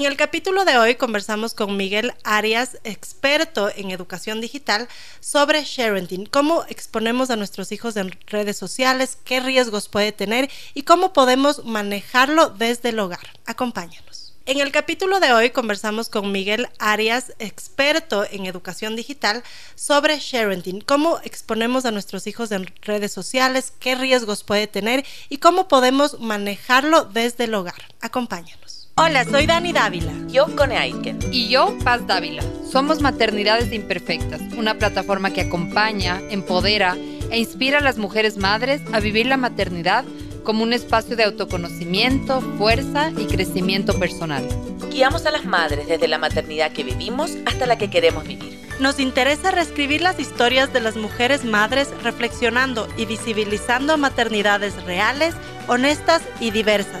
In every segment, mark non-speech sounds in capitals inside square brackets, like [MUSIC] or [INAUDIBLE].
En el capítulo de hoy conversamos con Miguel Arias, experto en educación digital, sobre sharing, cómo exponemos a nuestros hijos en redes sociales, qué riesgos puede tener y cómo podemos manejarlo desde el hogar. Acompáñanos. En el capítulo de hoy conversamos con Miguel Arias, experto en educación digital, sobre sharing, cómo exponemos a nuestros hijos en redes sociales, qué riesgos puede tener y cómo podemos manejarlo desde el hogar. Acompáñanos. Hola, soy Dani Dávila. Yo, Cone Aitken. Y yo, Paz Dávila. Somos Maternidades Imperfectas, una plataforma que acompaña, empodera e inspira a las mujeres madres a vivir la maternidad como un espacio de autoconocimiento, fuerza y crecimiento personal. Guiamos a las madres desde la maternidad que vivimos hasta la que queremos vivir. Nos interesa reescribir las historias de las mujeres madres reflexionando y visibilizando maternidades reales, honestas y diversas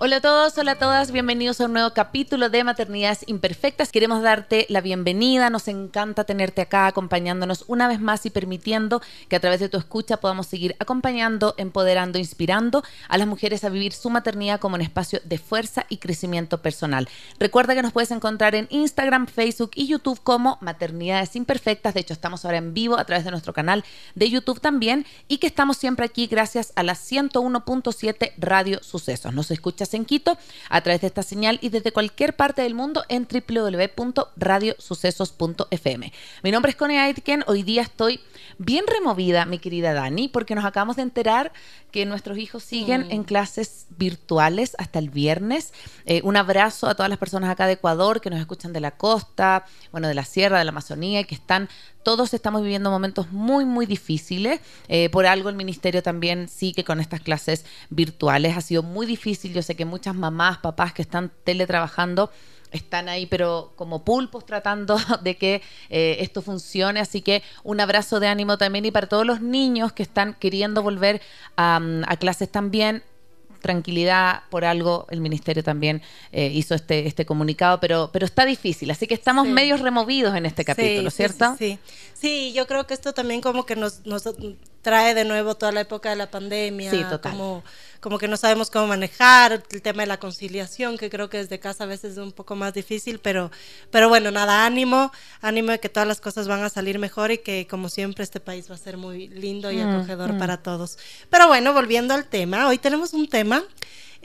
Hola a todos, hola a todas, bienvenidos a un nuevo capítulo de Maternidades Imperfectas. Queremos darte la bienvenida, nos encanta tenerte acá acompañándonos una vez más y permitiendo que a través de tu escucha podamos seguir acompañando, empoderando, inspirando a las mujeres a vivir su maternidad como un espacio de fuerza y crecimiento personal. Recuerda que nos puedes encontrar en Instagram, Facebook y YouTube como Maternidades Imperfectas. De hecho, estamos ahora en vivo a través de nuestro canal de YouTube también y que estamos siempre aquí gracias a la 101.7 Radio Sucesos. Nos escuchas en Quito a través de esta señal y desde cualquier parte del mundo en www.radiosucesos.fm. Mi nombre es Connie Aitken. Hoy día estoy bien removida, mi querida Dani, porque nos acabamos de enterar que nuestros hijos siguen mm. en clases virtuales hasta el viernes. Eh, un abrazo a todas las personas acá de Ecuador que nos escuchan de la costa, bueno, de la sierra, de la Amazonía y que están todos estamos viviendo momentos muy, muy difíciles. Eh, por algo el ministerio también sí que con estas clases virtuales ha sido muy difícil. Yo sé que muchas mamás, papás que están teletrabajando están ahí, pero como pulpos tratando [LAUGHS] de que eh, esto funcione. Así que un abrazo de ánimo también y para todos los niños que están queriendo volver a, a clases también tranquilidad, por algo el ministerio también eh, hizo este, este comunicado, pero, pero está difícil, así que estamos medios removidos en este capítulo, ¿cierto? Sí, sí, yo creo que esto también como que nos, nos trae de nuevo toda la época de la pandemia, sí, total. como como que no sabemos cómo manejar, el tema de la conciliación, que creo que desde casa a veces es un poco más difícil, pero, pero bueno, nada, ánimo, ánimo de que todas las cosas van a salir mejor y que como siempre este país va a ser muy lindo y mm, acogedor mm. para todos. Pero bueno, volviendo al tema, hoy tenemos un tema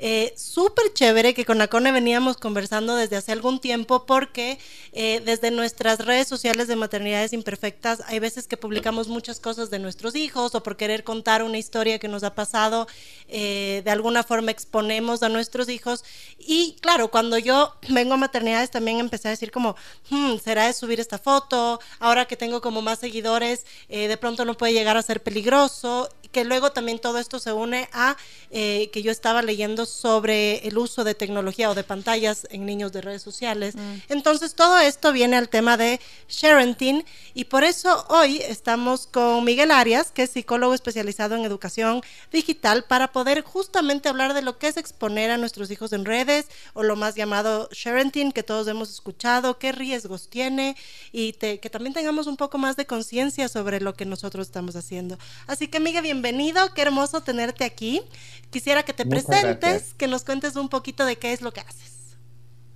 eh, súper chévere que con Acone veníamos conversando desde hace algún tiempo porque eh, desde nuestras redes sociales de maternidades imperfectas hay veces que publicamos muchas cosas de nuestros hijos o por querer contar una historia que nos ha pasado, eh, de alguna forma exponemos a nuestros hijos y claro, cuando yo vengo a maternidades también empecé a decir como, hmm, ¿será de subir esta foto? Ahora que tengo como más seguidores, de pronto no puede llegar a ser peligroso que luego también todo esto se une a eh, que yo estaba leyendo sobre el uso de tecnología o de pantallas en niños de redes sociales. Mm. Entonces todo esto viene al tema de sharenting y por eso hoy estamos con Miguel Arias, que es psicólogo especializado en educación digital, para poder justamente hablar de lo que es exponer a nuestros hijos en redes o lo más llamado sharenting que todos hemos escuchado, qué riesgos tiene y que también tengamos un poco más de conciencia sobre lo que nosotros estamos haciendo. Así que Miguel, bienvenido bienvenido, qué hermoso tenerte aquí. Quisiera que te presentes, que nos cuentes un poquito de qué es lo que haces.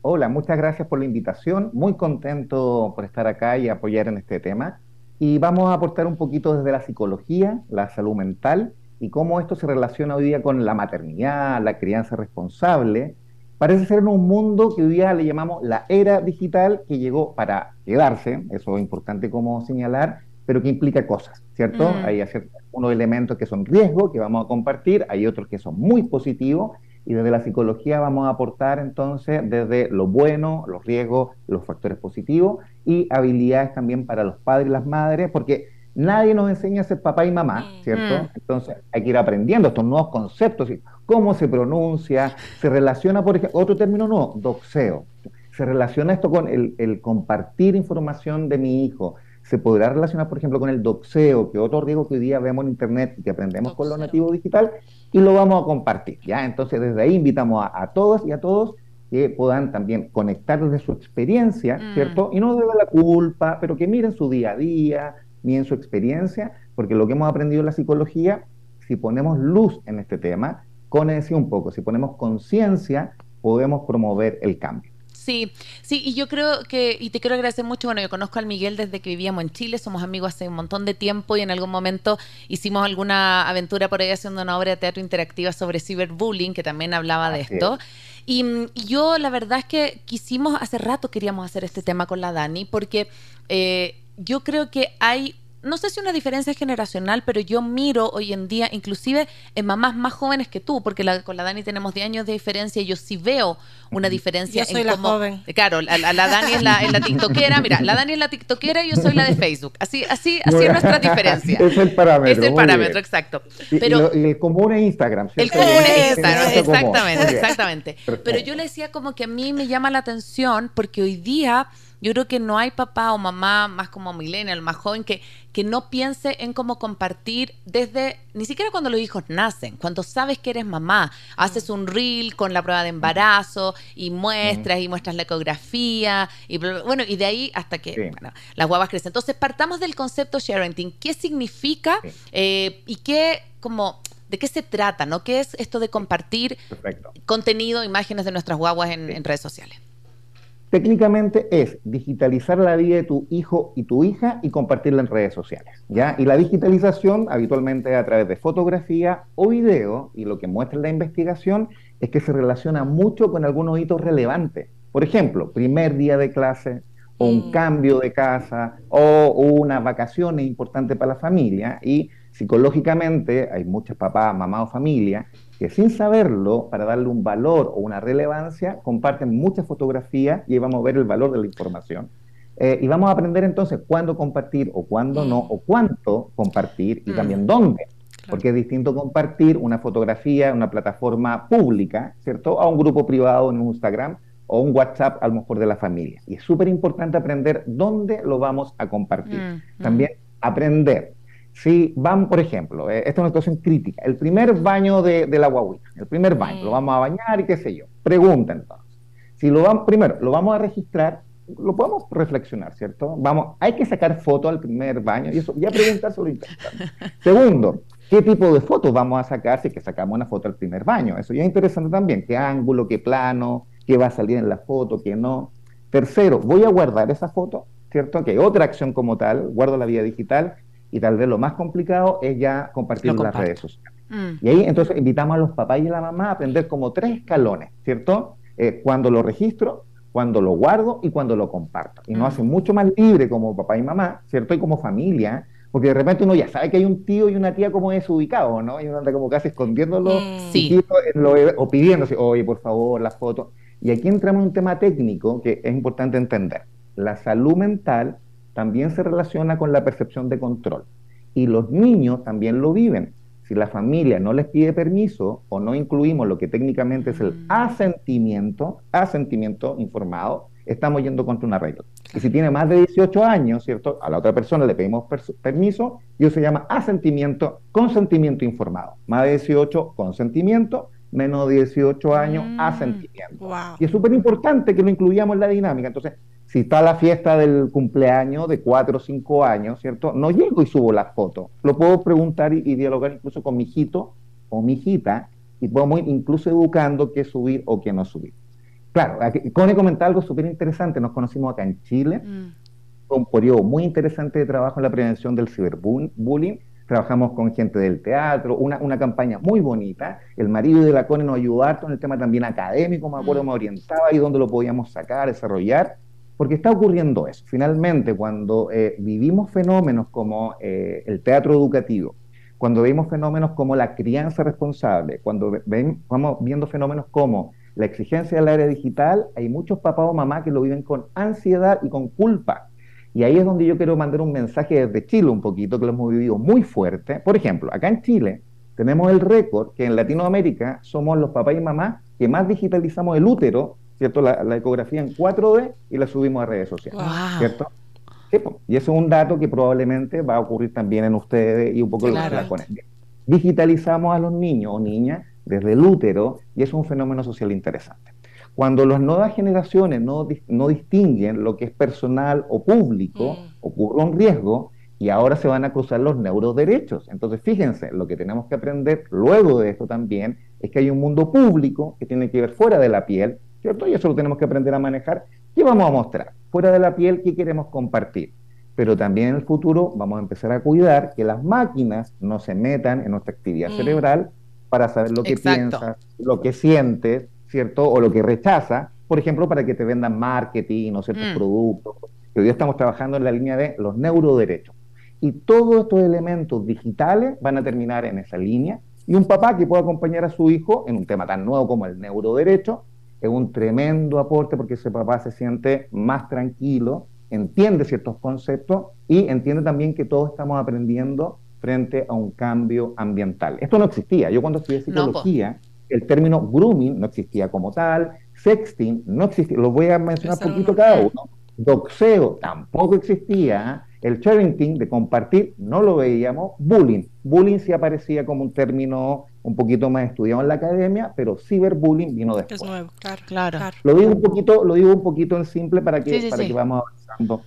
Hola, muchas gracias por la invitación. Muy contento por estar acá y apoyar en este tema. Y vamos a aportar un poquito desde la psicología, la salud mental y cómo esto se relaciona hoy día con la maternidad, la crianza responsable. Parece ser en un mundo que hoy día le llamamos la era digital que llegó para quedarse, eso es importante como señalar, pero que implica cosas, ¿cierto? Mm. Hay unos elementos que son riesgo, que vamos a compartir, hay otros que son muy positivos, y desde la psicología vamos a aportar entonces desde lo bueno, los riesgos, los factores positivos y habilidades también para los padres y las madres, porque nadie nos enseña a ser papá y mamá, mm. ¿cierto? Mm. Entonces hay que ir aprendiendo estos nuevos conceptos, cómo se pronuncia, se relaciona, por ejemplo, otro término nuevo, doxeo. Se relaciona esto con el, el compartir información de mi hijo, se podrá relacionar, por ejemplo, con el doxeo, que otro riesgo que hoy día vemos en Internet y que aprendemos con lo nativo digital, y lo vamos a compartir. ¿ya? Entonces, desde ahí invitamos a, todos y a todos que puedan también conectar desde su experiencia, mm. ¿cierto? Y no desde la culpa, pero que miren su día a día, miren su experiencia, porque lo que hemos aprendido en la psicología, si ponemos luz en este tema, con ese un poco, si ponemos conciencia, podemos promover el cambio. Sí, sí, y yo creo que, y te quiero agradecer mucho, bueno, yo conozco al Miguel desde que vivíamos en Chile, somos amigos hace un montón de tiempo y en algún momento hicimos alguna aventura por ahí haciendo una obra de teatro interactiva sobre ciberbullying, que también hablaba de esto. Y, y, yo la verdad es que quisimos, hace rato queríamos hacer este tema con la Dani, porque eh, yo creo que hay no sé si una diferencia generacional, pero yo miro hoy en día, inclusive en mamás más jóvenes que tú, porque con la Dani tenemos 10 años de diferencia y yo sí veo una diferencia yo soy la joven. Claro, la, Dani es la, la, tiktokera, mira, la Dani es la tiktokera y yo soy la de Facebook. Así, así, así es nuestra diferencia. Es el parámetro. Es el parámetro, exacto. Pero, y, el común es Instagram. El común es Instagram, exactamente, exactamente. Pero yo le decía como que a mí me llama la atención porque hoy día yo creo que no hay papá o mamá más como millennial, más joven, que, que no piense en cómo compartir desde, ni siquiera cuando los hijos nacen, cuando sabes que eres mamá, haces un reel con la prueba de embarazo y muestras y muestras la ecografía y bueno, y de ahí hasta que las guavas crecen. Entonces, partamos del concepto sharing, ¿qué significa eh, y qué como ¿De qué se trata? ¿no? ¿Qué es esto de compartir contenido, imágenes de nuestras guaguas en redes sociales? Técnicamente es digitalizar la vida de tu hijo y tu hija y compartirla en redes sociales. ¿ya? Y la digitalización habitualmente a través de fotografía o video, y lo que muestra la investigación es que se relaciona mucho con algunos hitos relevantes. Por ejemplo, primer día de clase, o un mm. cambio de casa, o una vacación importante para la familia. Y psicológicamente hay muchos papás, mamás o familia que sin saberlo, para darle un valor o una relevancia, comparten muchas fotografías y vamos a ver el valor de la información. Eh, y vamos a aprender entonces cuándo compartir o cuándo no, o cuánto compartir y también mm. dónde. Porque es distinto compartir una fotografía en una plataforma pública, ¿cierto? A un grupo privado en un Instagram o un WhatsApp a lo mejor de la familia. Y es súper importante aprender dónde lo vamos a compartir. Mm, mm. También aprender si van, por ejemplo, eh, esta es una situación crítica, el primer baño de, la guaguita, el primer baño, lo vamos a bañar y qué sé yo. Pregunta entonces. Si lo vamos, primero, lo vamos a registrar, lo podemos reflexionar, ¿cierto? Vamos, hay que sacar foto al primer baño y eso, ya preguntarse lo interesante. [LAUGHS] Segundo, ¿qué tipo de fotos vamos a sacar si que sacamos una foto al primer baño? Eso ya es interesante también, qué ángulo, qué plano, qué va a salir en la foto, qué no. Tercero, voy a guardar esa foto, ¿cierto? Que otra acción como tal, guardo la vía digital y tal vez lo más complicado es ya compartir en las redes sociales. Mm. Y ahí entonces invitamos a los papás y a la mamá a aprender como tres escalones, ¿cierto? Eh, cuando lo registro, cuando lo guardo y cuando lo comparto. Y nos mm. hace mucho más libre como papá y mamá, ¿cierto? Y como familia, porque de repente uno ya sabe que hay un tío y una tía como desubicado, ¿no? Y uno anda como casi escondiéndolo sí. o pidiéndose, oye, por favor, las fotos. Y aquí entramos en un tema técnico que es importante entender. La salud mental también se relaciona con la percepción de control. Y los niños también lo viven. Si la familia no les pide permiso o no incluimos lo que técnicamente es el mm. asentimiento, asentimiento informado, estamos yendo contra una regla. Y si tiene más de 18 años, ¿cierto? A la otra persona le pedimos permiso y eso se llama asentimiento, consentimiento informado. Más de 18, consentimiento, menos de 18 años, mm. asentimiento. Y es súper importante que lo incluyamos en la dinámica. Entonces, si está la fiesta del cumpleaños de cuatro o cinco años, ¿cierto? No llego y subo la foto. Lo puedo preguntar y, dialogar incluso con mi hijito o mi hijita y podemos ir incluso educando qué subir o qué no subir. Claro, aquí, Cone comenta algo súper interesante. Nos conocimos acá en Chile. Mm. Un periodo muy interesante de trabajo en la prevención del ciberbullying. Trabajamos con gente del teatro, una, una campaña muy bonita. El marido de la Cone nos ayudó harto en el tema también académico, me acuerdo, mm. me orientaba y dónde lo podíamos sacar, desarrollar porque está ocurriendo eso. Finalmente, cuando eh, vivimos fenómenos como eh, el teatro educativo, cuando vemos fenómenos como la crianza responsable, cuando vamos viendo fenómenos como la exigencia del área digital, hay muchos papás o mamás que lo viven con ansiedad y con culpa. Y ahí es donde yo quiero mandar un mensaje desde Chile un poquito, que lo hemos vivido muy fuerte. Por ejemplo, acá en Chile tenemos el récord que en Latinoamérica somos los papás y mamás que más digitalizamos el útero ¿cierto? La, ecografía en 4D y la subimos a redes sociales, ¿cierto? y eso es un dato que probablemente va a ocurrir también en ustedes y un poco claro. la Digitalizamos a los niños o niñas desde el útero y es un fenómeno social interesante. Cuando las nuevas generaciones no, no distinguen lo que es personal o público, mm. ocurre un riesgo y ahora se van a cruzar los neuroderechos. Entonces, fíjense, lo que tenemos que aprender luego de esto también es que hay un mundo público que tiene que ver fuera de la piel, ¿cierto? Y eso lo tenemos que aprender a manejar. ¿Qué vamos a mostrar? Fuera de la piel, ¿qué queremos compartir? Pero también en el futuro vamos a empezar a cuidar que las máquinas no se metan en nuestra actividad mm. cerebral para saber lo que piensas, lo que sientes, ¿cierto? O lo que rechaza, por ejemplo, para que te vendan marketing o ciertos mm. productos. Hoy día estamos trabajando en la línea de los neuroderechos. Y todos estos elementos digitales van a terminar en esa línea. Y un papá que pueda acompañar a su hijo en un tema tan nuevo como el neuroderecho es un tremendo aporte porque ese papá se siente más tranquilo, entiende ciertos conceptos y entiende también que todos estamos aprendiendo frente a un cambio ambiental. Esto no existía. Yo cuando estudié psicología, el término grooming no existía como tal, sexting no existía, lo voy a mencionar un poquito cada uno, doxeo tampoco existía, el sharing de compartir no lo veíamos, bullying, bullying sí aparecía como un término un poquito más estudiado en la academia, pero ciberbullying vino después. Es nuevo, claro, claro. Lo digo un poquito, lo digo un poquito en simple para que, para que vamos avanzando.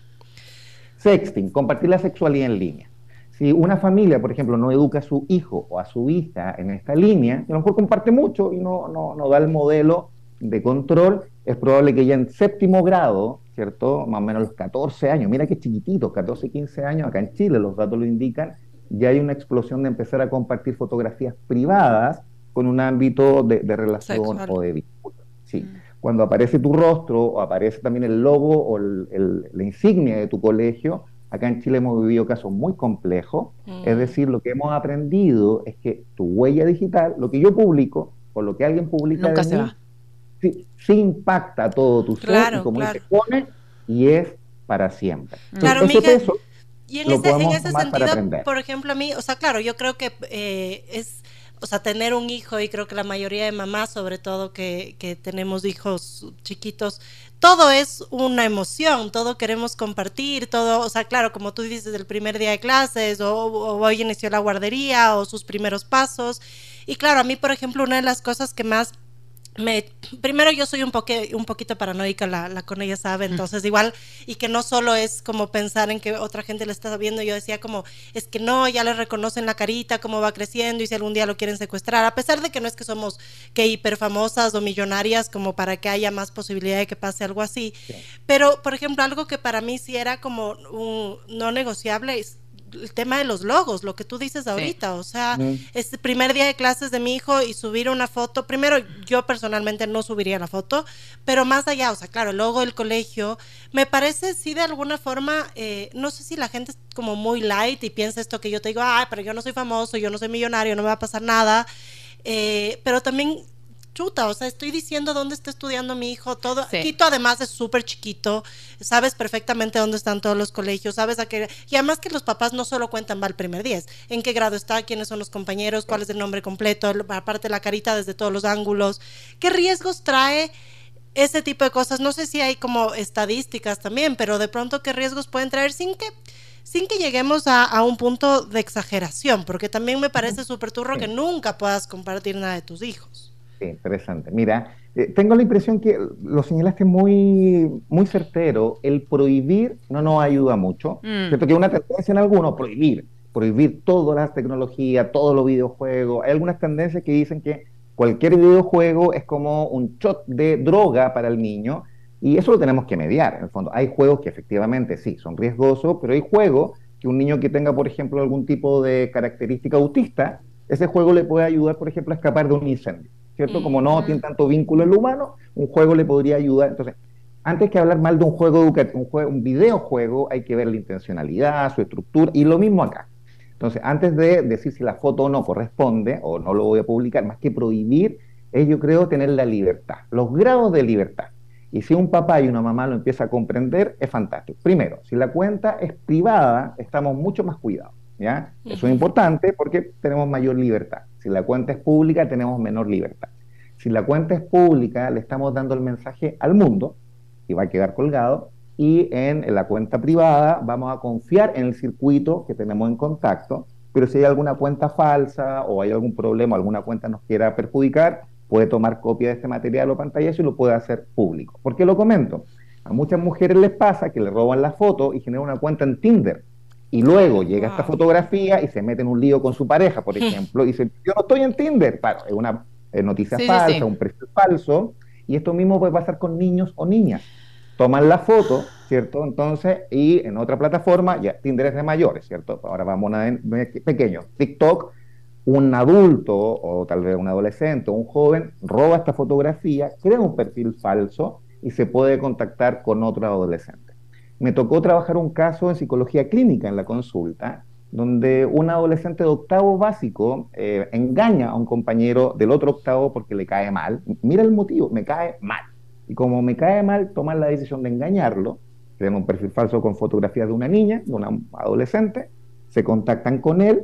Sexting, compartir la sexualidad en línea. Si una familia, por ejemplo, no educa a su hijo o a su hija en esta línea, a lo mejor comparte mucho y no, no, no da el modelo de control, es probable que ya en séptimo grado, ¿cierto? Más o menos los 14 años, mira qué chiquititos, 14, 15 años, acá en Chile los datos lo indican, ya hay una explosión de empezar a compartir fotografías privadas con un ámbito de, relación o de vínculo. Sí. Mm. Cuando aparece tu rostro o aparece también el logo o la insignia de tu colegio, Acá en Chile hemos vivido casos muy complejos, es mm. decir, lo que hemos aprendido es que tu huella digital, lo que yo publico o lo que alguien publica Nunca se va. Sí, impacta todo tu ser y como se pone y es para siempre. claro, Miguel, y en ese, en ese sentido, por ejemplo, a mí, o sea, claro, yo creo que eh, es o sea, tener un hijo, y creo que la mayoría de mamás, sobre todo que, que, tenemos hijos chiquitos, todo es una emoción, todo queremos compartir, todo, o sea, claro, como tú dices, el primer día de clases, o, o hoy inició la guardería, o sus primeros pasos. Y claro, a mí, por ejemplo, una de las cosas que más primero yo soy un, un poquito paranoica, la, la con ella sabe, entonces igual, y que no solo es como pensar en que otra gente le está viendo, yo decía como, es que no, ya le reconocen la carita, cómo va creciendo y si algún día lo quieren secuestrar, a pesar de que no es que somos que hiper famosas o millonarias como para que haya más posibilidad de que pase algo así, pero por ejemplo, algo que para mí sí era como un no negociable es el tema de los logos, lo que tú dices ahorita, o sea, este primer día de clases de mi hijo y subir una foto, primero yo personalmente no subiría la foto, pero más allá, o sea, claro, el logo del colegio, me parece sí de alguna forma, eh, no sé si la gente es como muy light y piensa esto que yo te digo, ay, pero yo no soy famoso, yo no soy millonario, no me va a pasar nada, eh, pero también chuta, o sea, estoy diciendo dónde está estudiando mi hijo, todo. Quito además es súper chiquito, sabes perfectamente dónde están todos los colegios, sabes a qué. Y además que los papás no solo cuentan va al primer 10, en qué grado está, quiénes son los compañeros, cuál es el nombre completo, aparte la carita desde todos los ángulos. ¿Qué riesgos trae? Ese tipo de cosas, no sé si hay como estadísticas también, pero de pronto qué riesgos pueden traer sin que sin que lleguemos a, a, un punto de exageración, porque también me parece súper turro que nunca puedas compartir nada de tus hijos. Sí, interesante. Mira, eh, tengo la impresión que lo señalaste muy, muy certero. El prohibir no nos ayuda mucho. Mm. Cierto que una tendencia en algunos, prohibir. Prohibir todas las tecnologías, todos los videojuegos. Hay algunas tendencias que dicen que cualquier videojuego es como un shot de droga para el niño. Y eso lo tenemos que mediar, en el fondo. Hay juegos que efectivamente sí, son riesgosos, pero hay juegos que un niño que tenga, por ejemplo, algún tipo de característica autista, ese juego le puede ayudar, por ejemplo, a escapar de un incendio. ¿Cierto? Como no tiene tanto vínculo en lo humano, un juego le podría ayudar. Entonces, antes que hablar mal de un juego educativo, un, un videojuego, hay que ver la intencionalidad, su estructura, y lo mismo acá. Entonces, antes de decir si la foto no corresponde o no lo voy a publicar, más que prohibir, es yo creo tener la libertad, los grados de libertad. Y si un papá y una mamá lo empieza a comprender, es fantástico. Primero, si la cuenta es privada, estamos mucho más cuidados. ¿ya? Eso es importante porque tenemos mayor libertad. Si la cuenta es pública, tenemos menor libertad. Si la cuenta es pública, le estamos dando el mensaje al mundo y va a quedar colgado. Y en, la cuenta privada vamos a confiar en el circuito que tenemos en contacto. Pero si hay alguna cuenta falsa o hay algún problema, alguna cuenta nos quiera perjudicar, puede tomar copia de este material o pantallazo y lo puede hacer público. ¿Por qué lo comento? A muchas mujeres les pasa que le roban la foto y generan una cuenta en Tinder. Y luego llega esta fotografía y se mete en un lío con su pareja, por ejemplo, y dice, yo no estoy en Tinder. Claro, es una noticia falsa, un perfil falso. Y esto mismo puede pasar con niños o niñas. Toman la foto, ¿cierto? Entonces, y en otra plataforma, ya Tinder es de mayores, ¿cierto? Ahora vamos a pequeño. TikTok, un adulto o tal vez un adolescente o un joven roba esta fotografía, crea un perfil falso y se puede contactar con otro adolescente. Me tocó trabajar un caso en psicología clínica en la consulta, donde un adolescente de octavo básico eh, engaña a un compañero del otro octavo porque le cae mal. Mira el motivo, me cae mal. Y como me cae mal, toman la decisión de engañarlo, crean un perfil falso con fotografías de una niña, de una adolescente, se contactan con él,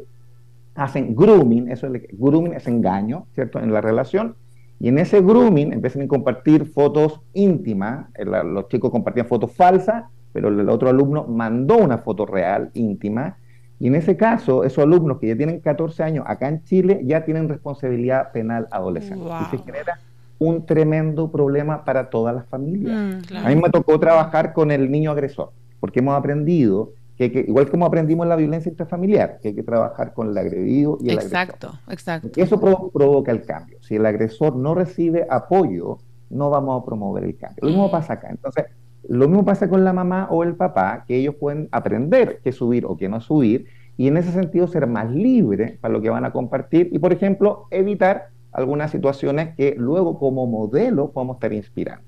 hacen grooming, eso es grooming es engaño, ¿cierto? En la relación, y en ese grooming empiezan a compartir fotos íntimas, los chicos compartían fotos falsas, pero el otro alumno mandó una foto real, íntima, y en ese caso, esos alumnos que ya tienen 14 años acá en Chile ya tienen responsabilidad penal adolescente. Y se genera un tremendo problema para todas las familias. Mm, a mí me tocó trabajar con el niño agresor, porque hemos aprendido que, igual como aprendimos en la violencia intrafamiliar, que hay que trabajar con el agredido y el exacto, Exacto, Eso provoca el cambio. Si el agresor no recibe apoyo, no vamos a promover el cambio. Lo mismo mm. pasa acá. Entonces, lo mismo pasa con la mamá o el papá, que ellos pueden aprender qué subir o qué no subir, y en ese sentido ser más libres para lo que van a compartir y, por ejemplo, evitar algunas situaciones que luego como modelo podemos estar inspirando.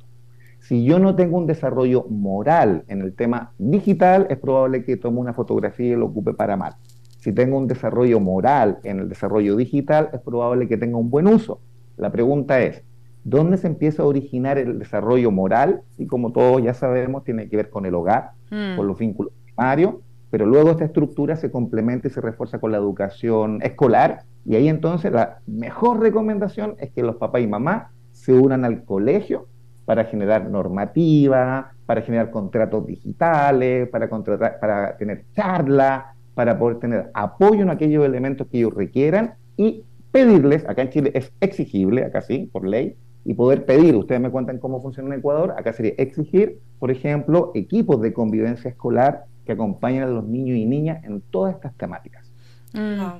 Si yo no tengo un desarrollo moral en el tema digital, es probable que tome una fotografía y lo ocupe para mal. Si tengo un desarrollo moral en el desarrollo digital, es probable que tenga un buen uso. La pregunta es, ¿dónde se empieza a originar el desarrollo moral? Y como todos ya sabemos, tiene que ver con el hogar, mm. con los vínculos primarios, pero luego esta estructura se complementa y se refuerza con la educación escolar. Y ahí entonces la mejor recomendación es que los papás y mamás se unan al colegio para generar normativa, para generar contratos digitales, para, contratar, para tener charlas, para poder tener apoyo en aquellos elementos que ellos requieran y pedirles, acá en Chile es exigible, acá sí, por ley, y poder pedir, ustedes me cuentan cómo funciona en Ecuador, acá sería exigir, por ejemplo, equipos de convivencia escolar que acompañen a los niños y niñas en todas estas temáticas. Mm.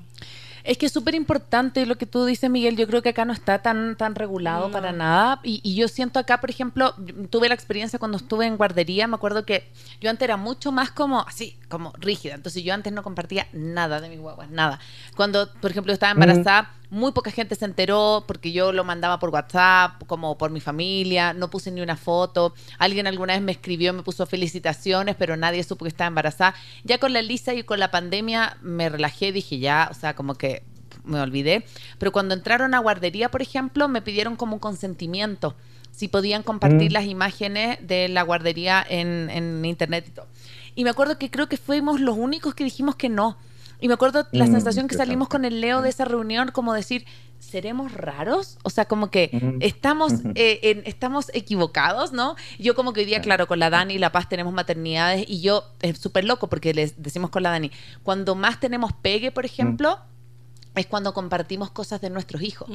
Es que es súper importante lo que tú dices, Miguel. Yo creo que acá no está tan, tan regulado para nada. Y, yo siento acá, por ejemplo, tuve la experiencia cuando estuve en guardería. Me acuerdo que yo antes era mucho más como así, como rígida. Entonces yo antes no compartía nada de mis guaguas, nada. Cuando, por ejemplo, estaba embarazada, muy poca gente se enteró porque yo lo mandaba por WhatsApp, como por mi familia. No puse ni una foto. Alguien alguna vez me escribió, me puso felicitaciones, pero nadie supo que estaba embarazada. Ya con la Lisa y con la pandemia me relajé, dije ya, o sea, como que me olvidé, pero cuando entraron a guardería, por ejemplo, me pidieron como un consentimiento, si podían compartir mm. las imágenes de la guardería en, internet y todo. Y me acuerdo que creo que fuimos los únicos que dijimos que no. Y me acuerdo la mm, sensación que salimos con el Leo de esa reunión, como decir, ¿seremos raros? O sea, como que mm. estamos, eh, estamos equivocados, ¿no? Yo como que hoy día, claro, con la Dani y La Paz tenemos maternidades y yo es súper loco porque les decimos con la Dani, cuando más tenemos pegue, por ejemplo, es cuando compartimos cosas de nuestros hijos.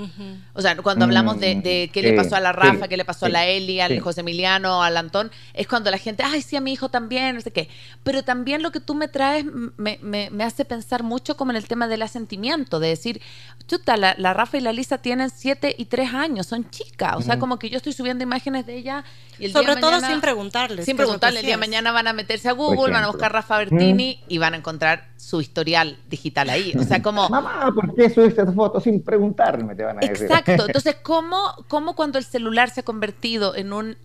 O sea, cuando hablamos de, mm, qué le pasó a la Rafa, qué le pasó a la Eli, al José Emiliano, al Antón, es cuando la gente, ay, sí, a mi hijo también, no sé qué. Pero también lo que tú me traes me, me, hace pensar mucho como en el tema del asentimiento, de decir, chuta, la, Rafa y la Lisa tienen siete y tres años, son chicas. O sea, como que yo estoy subiendo imágenes de ella y el Sobre todo sin preguntarles. Sin preguntarles. El día de mañana van a meterse a Google, van a buscar Rafa Bertini y van a encontrar su historial digital ahí. O sea, como... Mamá, ¿por qué subiste fotos sin preguntarme? Te van a decir. Exacto. [LAUGHS] Entonces, ¿cómo, ¿cómo cuando el celular se ha convertido en un,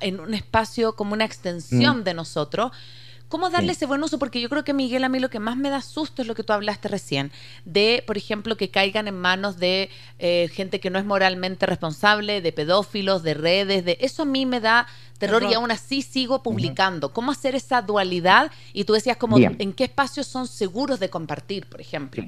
en un espacio como una extensión mm. de nosotros? ¿Cómo darle ese buen uso? Porque yo creo que, Miguel, a mí lo que más me da susto es lo que tú hablaste recién, de, por ejemplo, que caigan en manos de eh, gente que no es moralmente responsable, de pedófilos, de redes, de eso a mí me da terror, y aún así sigo publicando. ¿Cómo hacer esa dualidad? Y tú decías, como, ¿en qué espacios son seguros de compartir, por ejemplo?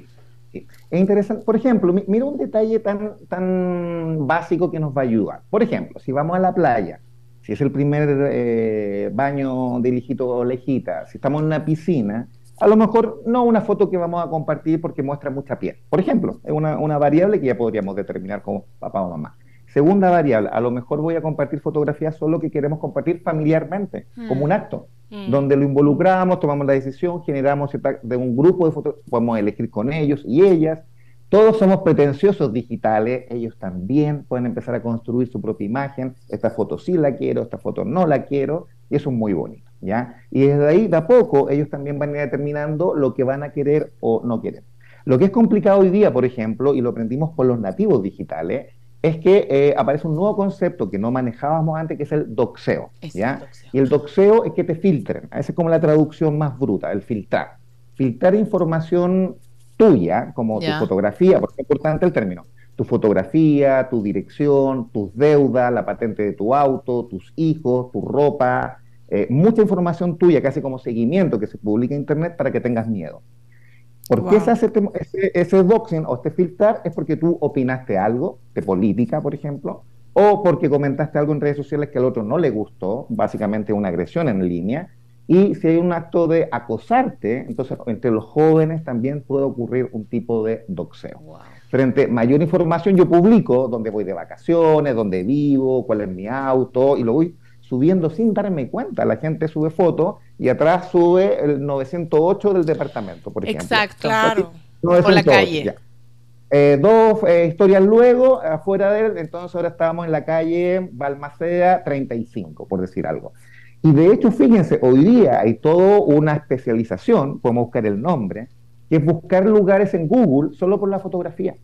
Es interesante. Por ejemplo, mira un detalle tan, tan básico que nos va a ayudar. Por ejemplo, si vamos a la playa, si es el primer eh, baño de hijito o lejita, si estamos en una piscina, a lo mejor no una foto que vamos a compartir porque muestra mucha piel. Por ejemplo, es una, una variable que ya podríamos determinar como papá o mamá. Segunda variable, a lo mejor voy a compartir fotografías solo que queremos compartir familiarmente, como un acto, donde lo involucramos, tomamos la decisión, generamos de un grupo de fotos, podemos elegir con ellos y ellas, todos somos pretenciosos digitales, ellos también pueden empezar a construir su propia imagen, esta foto sí la quiero, esta foto no la quiero, y eso es muy bonito, ¿ya? Y desde ahí, de a poco, ellos también van a ir determinando lo que van a querer o no querer. Lo que es complicado hoy día, por ejemplo, y lo aprendimos por los nativos digitales, es que eh, aparece un nuevo concepto que no manejábamos antes, que es el doxeo, ¿ya? Y el doxeo es que te filtren, esa es como la traducción más bruta, el filtrar. Filtrar información tuya, como tu fotografía, porque es importante el término, tu fotografía, tu dirección, tus deudas, la patente de tu auto, tus hijos, tu ropa, eh, mucha información tuya, casi como seguimiento que se publica en Internet para que tengas miedo. ¿Por qué se hace ese, ese doxing o este filtrar? Es porque tú opinaste algo de política, por ejemplo, o porque comentaste algo en redes sociales que al otro no le gustó, básicamente una agresión en línea, y si hay un acto de acosarte, entonces entre los jóvenes también puede ocurrir un tipo de doxeo. Frente a mayor información, yo publico dónde voy de vacaciones, dónde vivo, cuál es mi auto, y lo voy subiendo sin darme cuenta. La gente sube fotos y atrás sube el 908 del departamento, por ejemplo. Exacto, claro. Por la calle. Eh, dos eh, historias luego, afuera de él, entonces ahora estábamos en la calle Balmaceda 35, por decir algo. Y de hecho, fíjense, hoy día hay toda una especialización, podemos buscar el nombre, que es buscar lugares en Google solo por la fotografía.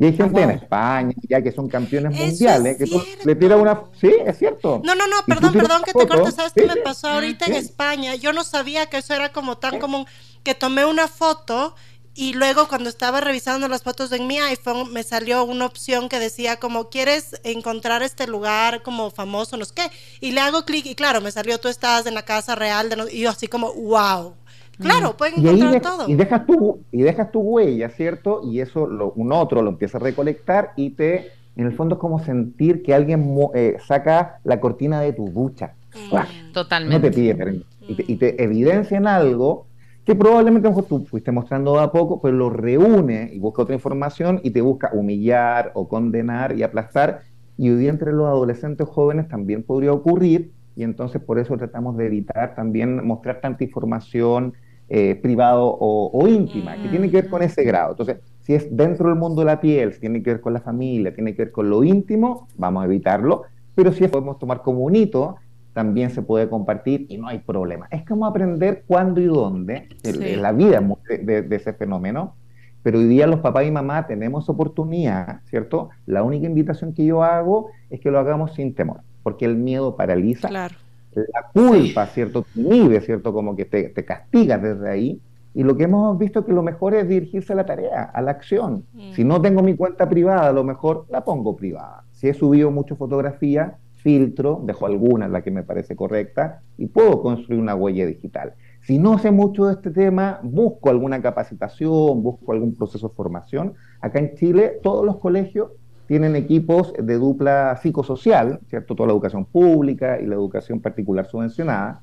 Y hay gente en España, ya que son campeones mundiales, que le tira una... Sí, es cierto. No, no, no, perdón, perdón que te corte. ¿Sabes qué me pasó ahorita en España? Yo no sabía que eso era como tan común, que tomé una foto y luego cuando estaba revisando las fotos en mi iPhone me salió una opción que decía como quieres encontrar este lugar como famoso, no sé qué. Y le hago clic y claro, me salió tú estás en la casa real de y yo así como wow. Claro, pueden encontrar todo. Y dejas tu y dejas tu huella, ¿cierto? Y eso lo, un otro lo empieza a recolectar y te en el fondo es como sentir que alguien eh, saca la cortina de tu ducha. Mm. Totalmente. No te pide y te, y te evidencian algo que probablemente a lo mejor tú fuiste mostrando a poco, pero lo reúne y busca otra información y te busca humillar o condenar y aplastar. Y hoy día entre los adolescentes jóvenes también podría ocurrir y entonces por eso tratamos de evitar también mostrar tanta información eh, privado o, íntima, que tiene que ver con ese grado. Entonces, si es dentro del mundo de la piel, si tiene que ver con la familia, tiene que ver con lo íntimo, vamos a evitarlo, pero si podemos tomar como un hito también se puede compartir y no hay problema. Es como aprender cuándo y dónde, en la vida de, ese fenómeno, pero hoy día los papás y mamás tenemos oportunidad, ¿cierto? La única invitación que yo hago es que lo hagamos sin temor, porque el miedo paraliza. Claro. La culpa, ¿cierto? Te inhibe, ¿cierto? Como que te, te castiga desde ahí. Y lo que hemos visto es que lo mejor es dirigirse a la tarea, a la acción. Mm. Si no tengo mi cuenta privada, a lo mejor la pongo privada. Si he subido muchas fotografías, filtro, dejo alguna, la que me parece correcta, y puedo construir una huella digital. Si no sé mucho de este tema, busco alguna capacitación, busco algún proceso de formación. Acá en Chile, todos los colegios tienen equipos de dupla psicosocial, ¿cierto? Toda la educación pública y la educación particular subvencionada,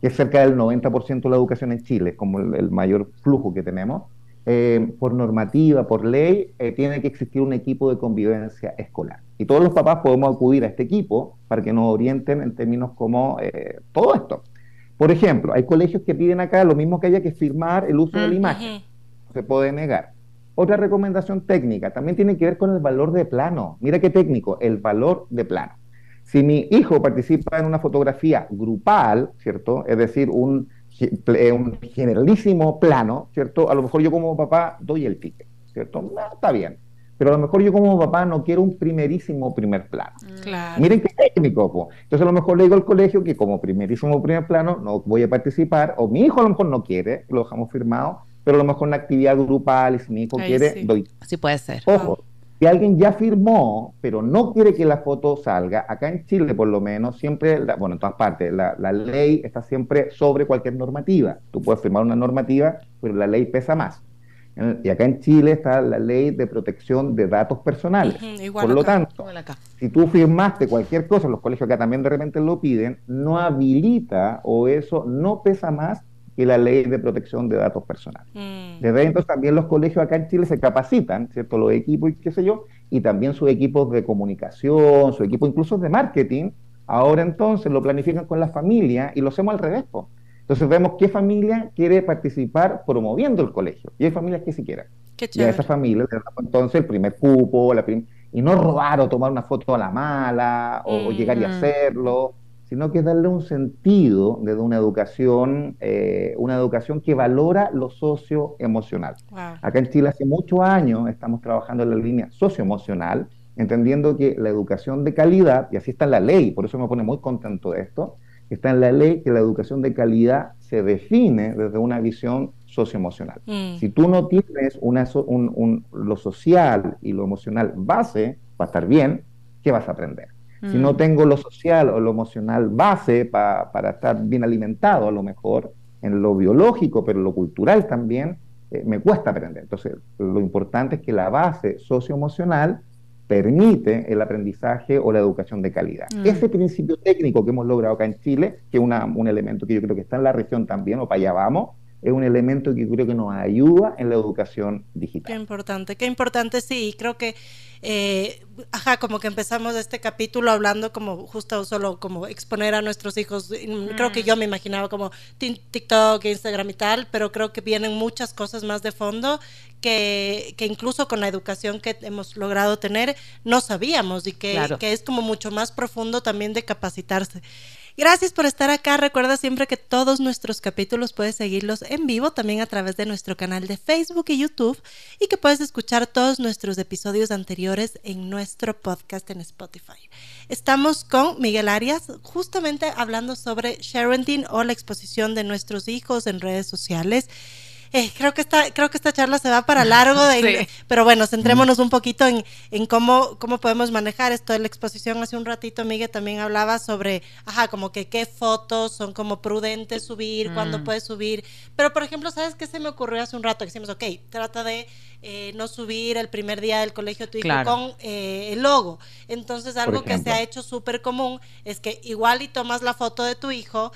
que es cerca del 90% de la educación en Chile, como el mayor flujo que tenemos. Eh, por normativa, por ley, eh, tiene que existir un equipo de convivencia escolar. Y todos los papás podemos acudir a este equipo para que nos orienten en términos como eh, todo esto. Por ejemplo, hay colegios que piden acá lo mismo que haya que firmar el uso de la imagen. No se puede negar. Otra recomendación técnica también tiene que ver con el valor de plano. Mira qué técnico, el valor de plano. Si mi hijo participa en una fotografía grupal, ¿cierto? Es decir, un eh, un generalísimo plano, ¿cierto? A lo mejor yo como papá doy el ticket, ¿cierto? está bien. Pero a lo mejor yo como papá no quiero un primerísimo primer plano. Claro. Miren qué técnico. Entonces a lo mejor le digo al colegio que como primerísimo primer plano no voy a participar, o mi hijo a lo mejor no quiere, lo dejamos firmado, pero a lo mejor una actividad grupal, y si mi hijo quiere, doy. Sí puede ser. Ojo, si alguien ya firmó, pero no quiere que la foto salga, acá en Chile por lo menos, siempre, bueno, en todas partes, la, ley está siempre sobre cualquier normativa. Tú puedes firmar una normativa, pero la ley pesa más. Y acá en Chile está la ley de protección de datos personales. por lo tanto, si tú firmaste cualquier cosa, los colegios acá también de repente lo piden, no habilita o eso no pesa más que la ley de protección de datos personales. Mm. Desde entonces también los colegios acá en Chile se capacitan, ¿cierto? Los equipos y qué sé yo, y también sus equipos de comunicación, su equipo incluso de marketing, ahora entonces lo planifican con la familia y lo hacemos al revés. Entonces vemos qué familia quiere participar promoviendo el colegio y hay familias que siquiera. y a esa familia entonces el primer cupo, la y no robar o tomar una foto a la mala o, llegar y mm. hacerlo, sino que darle un sentido desde una educación, eh, una educación que valora lo socioemocional. Acá en Chile hace muchos años estamos trabajando en la línea socioemocional, entendiendo que la educación de calidad, y así está en la ley, por eso me pone muy contento de esto, está en la ley que la educación de calidad se define desde una visión socioemocional. Mm. Si tú no tienes una, lo social y lo emocional base para estar bien, ¿qué vas a aprender? Si no mm. tengo lo social o lo emocional base para estar bien alimentado, a lo mejor, en lo biológico, pero en lo cultural también, eh, me cuesta aprender. Entonces, lo importante es que la base socioemocional permite el aprendizaje o la educación de calidad. Mm. Ese principio técnico que hemos logrado acá en Chile, que es un elemento que yo creo que está en la región también, o para allá vamos, es un elemento que creo que nos ayuda en la educación digital. Qué importante, qué importante, sí, creo que, eh, ajá, como que empezamos este capítulo hablando como justo solo como exponer a nuestros hijos, creo que yo me imaginaba como TikTok, Instagram y tal, pero creo que vienen muchas cosas más de fondo que, que incluso con la educación que hemos logrado tener no sabíamos y que, que es como mucho más profundo también de capacitarse. Gracias por estar acá. Recuerda siempre que todos nuestros capítulos puedes seguirlos en vivo también a través de nuestro canal de Facebook y YouTube y que puedes escuchar todos nuestros episodios anteriores en nuestro podcast en Spotify. Estamos con Miguel Arias justamente hablando sobre sharing o la exposición de nuestros hijos en redes sociales. Eh, creo que esta, creo que esta charla se va para largo, de, [LAUGHS] pero bueno, centrémonos un poquito en, en, cómo, cómo podemos manejar esto de la exposición. Hace un ratito Miguel también hablaba sobre, ajá, como que qué fotos son como prudentes subir, cuándo mm. puedes subir. Pero por ejemplo, ¿sabes qué se me ocurrió hace un rato? Que decimos, ok, trata de eh, no subir el primer día del colegio tu hijo con eh, el logo. Entonces, algo que se ha hecho súper común es que igual y tomas la foto de tu hijo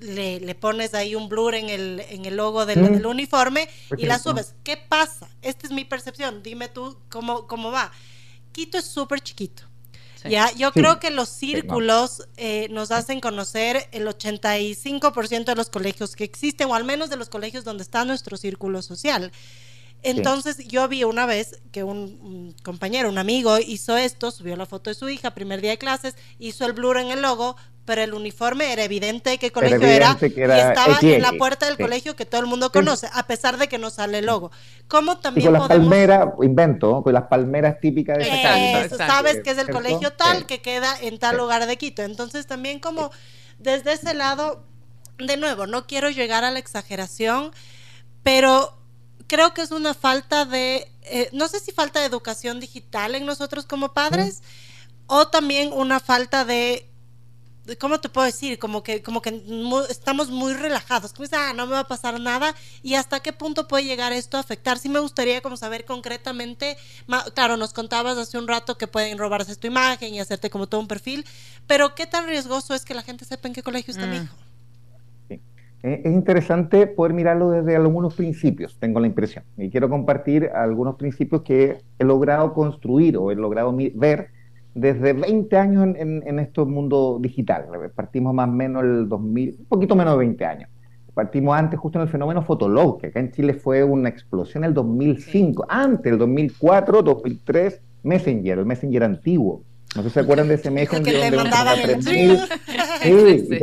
le, le, pones ahí un blur en el, en el logo del, uniforme y la subes. ¿Qué pasa? Esta es mi percepción. Dime tú cómo, cómo va. Quito es súper chiquito. Ya, yo creo que los círculos eh, nos hacen conocer el 85% de los colegios que existen, o al menos de los colegios donde está nuestro círculo social. Entonces yo vi una vez que un, compañero, un amigo hizo esto, subió la foto de su hija, primer día de clases, hizo el blur en el logo, pero el uniforme era evidente qué colegio era, y estaba en la puerta del colegio que todo el mundo conoce, a pesar de que no sale el logo. ¿Cómo también con las palmeras, invento, con las palmeras típicas de esa Sabes que es el colegio tal que queda en tal lugar de Quito. Entonces también como desde ese lado, de nuevo, no quiero llegar a la exageración, pero creo que es una falta de, eh, no sé si falta de educación digital en nosotros como padres, o también una falta de, ¿cómo te puedo decir? Como que, como que estamos muy relajados, como ah, no me va a pasar nada, y hasta qué punto puede llegar esto a afectar. Sí me gustaría como saber concretamente, claro, nos contabas hace un rato que pueden robarse tu imagen y hacerte como todo un perfil, pero ¿qué tan riesgoso es que la gente sepa en qué colegio está mi mm. hijo? Eh, es interesante poder mirarlo desde algunos principios, tengo la impresión. Y quiero compartir algunos principios que he logrado construir o he logrado ver desde 20 años en, en, este mundo digital. Partimos más o menos el 2000, un poquito menos de 20 años. Partimos antes justo en el fenómeno Fotolog, que acá en Chile fue una explosión en el 2005. Antes, el 2004, 2003, Messenger, el Messenger antiguo no sé si se acuerdan de ese Messenger que donde mandaban 3000. Sí,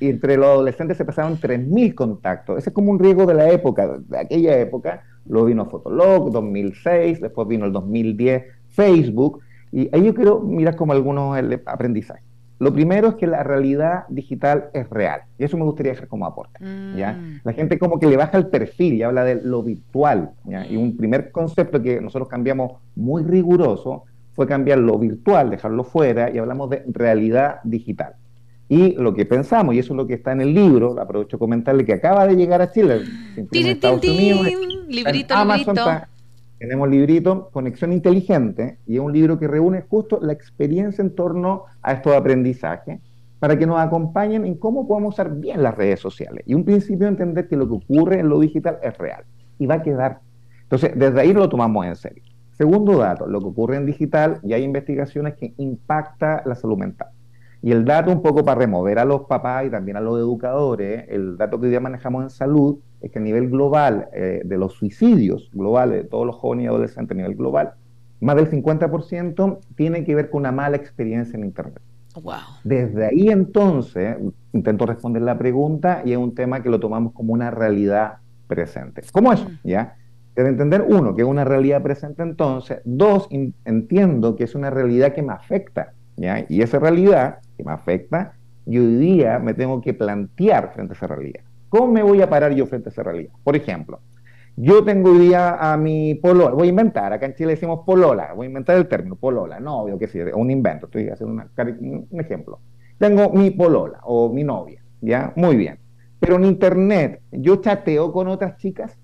Y, entre los adolescentes se pasaban 3.000 contactos. Ese es como un riesgo de la época, de aquella época. Luego vino Fotolog, 2006, después vino el 2010 Facebook. Y ahí yo quiero mirar como algunos aprendizajes. Lo primero es que la realidad digital es real. Y eso me gustaría hacer como aporte. ¿ya? Mm. La gente como que le baja el perfil y habla de lo virtual. Y un primer concepto que nosotros cambiamos muy riguroso fue cambiar lo virtual, dejarlo fuera y hablamos de realidad digital. Y lo que pensamos, y eso es lo que está en el libro, aprovecho comentarle que acaba de llegar a Chile, [GASPS] en Estados Unidos, librito, Amazon, tenemos librito Conexión Inteligente, y es un libro que reúne justo la experiencia en torno a estos aprendizajes, para que nos acompañen en cómo podemos usar bien las redes sociales. Y un principio entender que lo que ocurre en lo digital es real y va a quedar. Entonces, desde ahí lo tomamos en serio. Segundo dato, lo que ocurre en digital, y hay investigaciones que impacta la salud mental. Y el dato un poco para remover a los papás y también a los educadores, el dato que hoy día manejamos en salud es que a nivel global eh, de los suicidios globales de todos los jóvenes y adolescentes a nivel global, más del 50% tiene que ver con una mala experiencia en Internet. Wow. Desde ahí entonces, intento responder la pregunta y es un tema que lo tomamos como una realidad presente. ¿Cómo eso? Mm. ¿Ya? Debe entender, uno, que es una realidad presente entonces. Dos, entiendo que es una realidad que me afecta. ¿ya? Y esa realidad que me afecta, y hoy día me tengo que plantear frente a esa realidad. ¿Cómo me voy a parar yo frente a esa realidad? Por ejemplo, yo tengo hoy día a mi polola, voy a inventar, acá en Chile decimos polola, voy a inventar el término polola, novio, que sí, un invento, estoy haciendo un ejemplo. Tengo mi polola o mi novia, ¿ya? Muy bien. Pero en internet, yo chateo con otras chicas,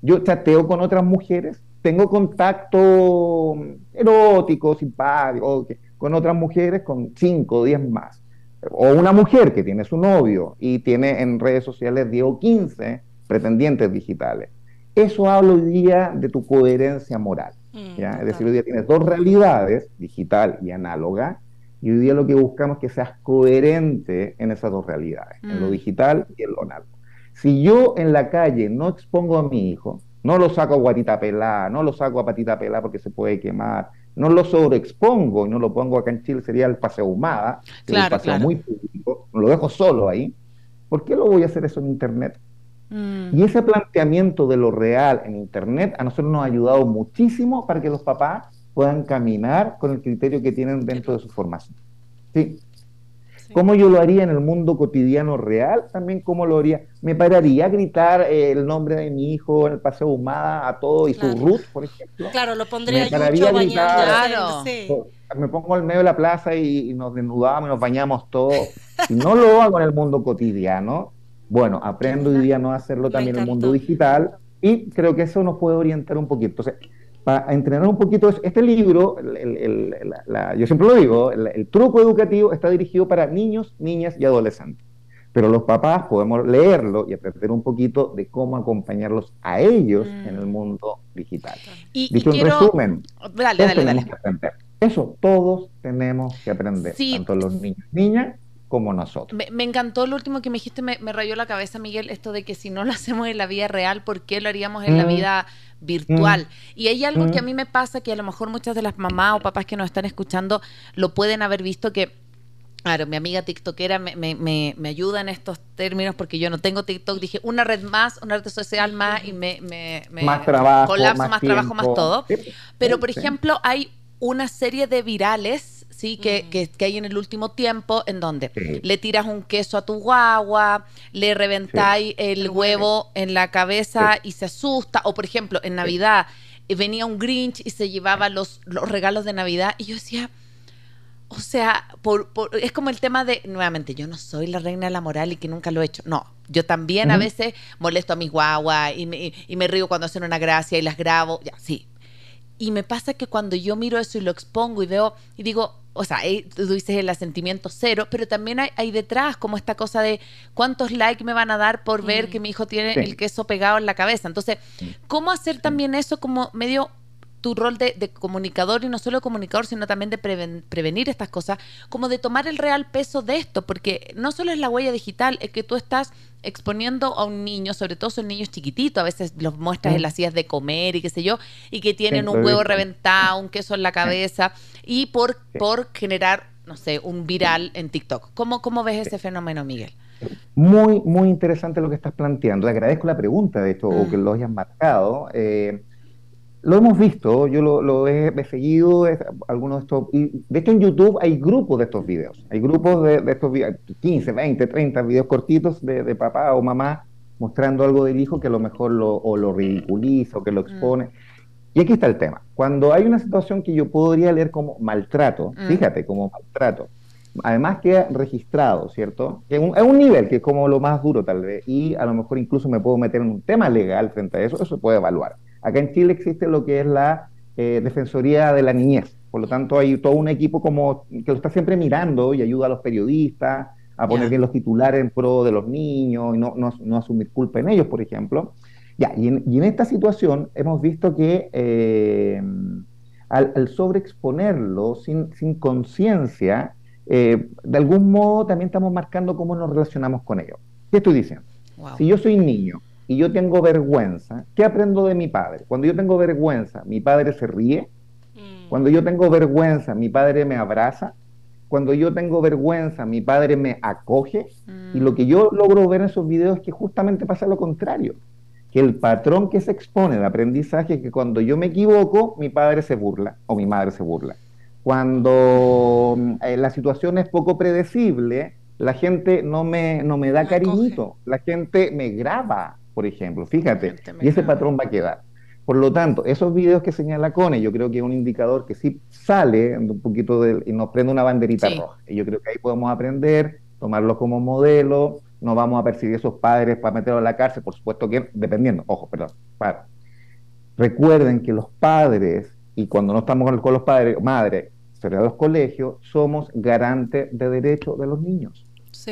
yo chateo con otras mujeres, tengo contacto erótico, simpático, con otras mujeres, con 5 o 10 más. O una mujer que tiene su novio y tiene en redes sociales 10 o 15 pretendientes digitales. Eso habla hoy día de tu coherencia moral. Mm, ¿ya? Es decir, hoy día tienes dos realidades, digital y análoga, y hoy día lo que buscamos es que seas coherente en esas dos realidades, en lo mm. digital y en lo análogo. Si yo en la calle no expongo a mi hijo, no lo saco a guatita pelada, no lo saco a patita pelada porque se puede quemar, no lo sobreexpongo y no lo pongo acá en Chile, sería el paseo humada, claro, paseo muy público, lo dejo solo ahí, ¿por qué lo voy a hacer eso en Internet? Mm. Y ese planteamiento de lo real en Internet a nosotros nos ha ayudado muchísimo para que los papás puedan caminar con el criterio que tienen dentro de su formación. ¿Sí? ¿Cómo yo lo haría en el mundo cotidiano real? También cómo lo haría. Me pararía a gritar eh, el nombre de mi hijo en el paseo Humada a todo y su Ruth, por ejemplo. Claro, lo pondría me pararía a gritar, Me pongo al medio de la plaza y, nos desnudamos y nos bañamos todos. Si no lo hago en el mundo cotidiano, bueno, aprendo hoy día no hacerlo también en el mundo digital y creo que eso nos puede orientar un poquito. Entonces, para entrenar un poquito Este libro, yo siempre lo digo, el, truco educativo está dirigido para niños, niñas y adolescentes. Pero los papás podemos leerlo y aprender un poquito de cómo acompañarlos a ellos en el mm. mundo digital. Y, Dicho en resumen, dale, dale, dale. Eso todos tenemos que aprender, tanto los niños, niñas como nosotros. Me, encantó lo último que me dijiste, me, rayó la cabeza, Miguel, esto de que si no lo [LAUGHS] hacemos en la vida real, ¿por qué lo haríamos en la mm. vida virtual? Mm. Y hay algo que a mm. mí me pasa, que a lo mejor muchas de las mamás o papás que nos están escuchando lo pueden haber visto, que Claro, mi amiga TikTokera me, me, me, ayuda en estos términos porque yo no tengo TikTok. Dije una red más, una red social más y me, me, más trabajo, colapso, más, trabajo, más todo. Pero, por ejemplo, hay una serie de virales ¿sí? Que, mm. que, que, hay en el último tiempo, en donde le tiras un queso a tu guagua, le reventáis el huevo en la cabeza y se asusta, o por ejemplo, en Navidad eh, venía un Grinch y se llevaba los, los regalos de Navidad y yo decía... O sea, por, es como el tema de, nuevamente, yo no soy la reina de la moral y que nunca lo he hecho. No, yo también a veces molesto a mis guaguas y me, y me río cuando hacen una gracia y las grabo. Ya, sí, y me pasa que cuando yo miro eso y lo expongo y veo y digo, o sea, tú dices el asentimiento cero, pero también hay, detrás como esta cosa de cuántos likes me van a dar por ver que mi hijo tiene el queso pegado en la cabeza. Entonces, ¿cómo hacer también eso como medio tu rol de, comunicador y no solo comunicador, sino también de prevenir estas cosas, como de tomar el real peso de esto, porque no solo es la huella digital, es que tú estás exponiendo a un niño, sobre todo son niños chiquititos, a veces los muestras en las sillas de comer y qué sé yo, y que tienen un huevo reventado, un queso en la cabeza, y por, por generar, no sé, un viral en TikTok. ¿Cómo, cómo ves ese fenómeno, Miguel? Muy, muy interesante lo que estás planteando. Le agradezco la pregunta, de hecho, o mm. que lo hayas marcado. Eh, lo hemos visto, yo lo, he, seguido, algunos de estos, y de hecho en YouTube hay grupos de estos videos, hay grupos de, estos videos, 15, 20, 30 videos cortitos de, papá o mamá mostrando algo del hijo que a lo mejor lo, o lo ridiculiza o que lo mm. expone. Y aquí está el tema, cuando hay una situación que yo podría leer como maltrato, mm. fíjate, como maltrato, además queda registrado, ¿cierto? Es un, nivel que es como lo más duro tal vez, y a lo mejor incluso me puedo meter en un tema legal frente a eso, eso se puede evaluar. Acá en Chile existe lo que es la eh, Defensoría de la Niñez. Por lo tanto, hay todo un equipo como que lo está siempre mirando y ayuda a los periodistas a poner bien los titulares en pro de los niños y no, no, asumir culpa en ellos, por ejemplo. Ya, y en, esta situación hemos visto que eh, al, sobreexponerlo sin, sin conciencia, eh, de algún modo también estamos marcando cómo nos relacionamos con ellos. ¿Qué estoy diciendo? Si yo soy niño y yo tengo vergüenza, ¿qué aprendo de mi padre? Cuando yo tengo vergüenza, mi padre se ríe. Mm. Cuando yo tengo vergüenza, mi padre me abraza. Cuando yo tengo vergüenza, mi padre me acoge. Y lo que yo logro ver en esos videos es que justamente pasa lo contrario. Que el patrón que se expone de aprendizaje es que cuando yo me equivoco, mi padre se burla o mi madre se burla. Cuando eh, la situación es poco predecible, la gente no me, no me da cariñito, la gente me graba, por ejemplo, fíjate, y ese patrón va a quedar. Por lo tanto, esos videos que señala Cone, yo creo que es un indicador que sí sale un poquito de, y nos prende una banderita roja. Y yo creo que ahí podemos aprender, tomarlo como modelo, no vamos a perseguir a esos padres para meterlos a la cárcel, por supuesto que dependiendo, ojo, perdón, para. Recuerden que los padres, y cuando no estamos con los padres, madres, de los colegios, somos garantes de derechos de los niños.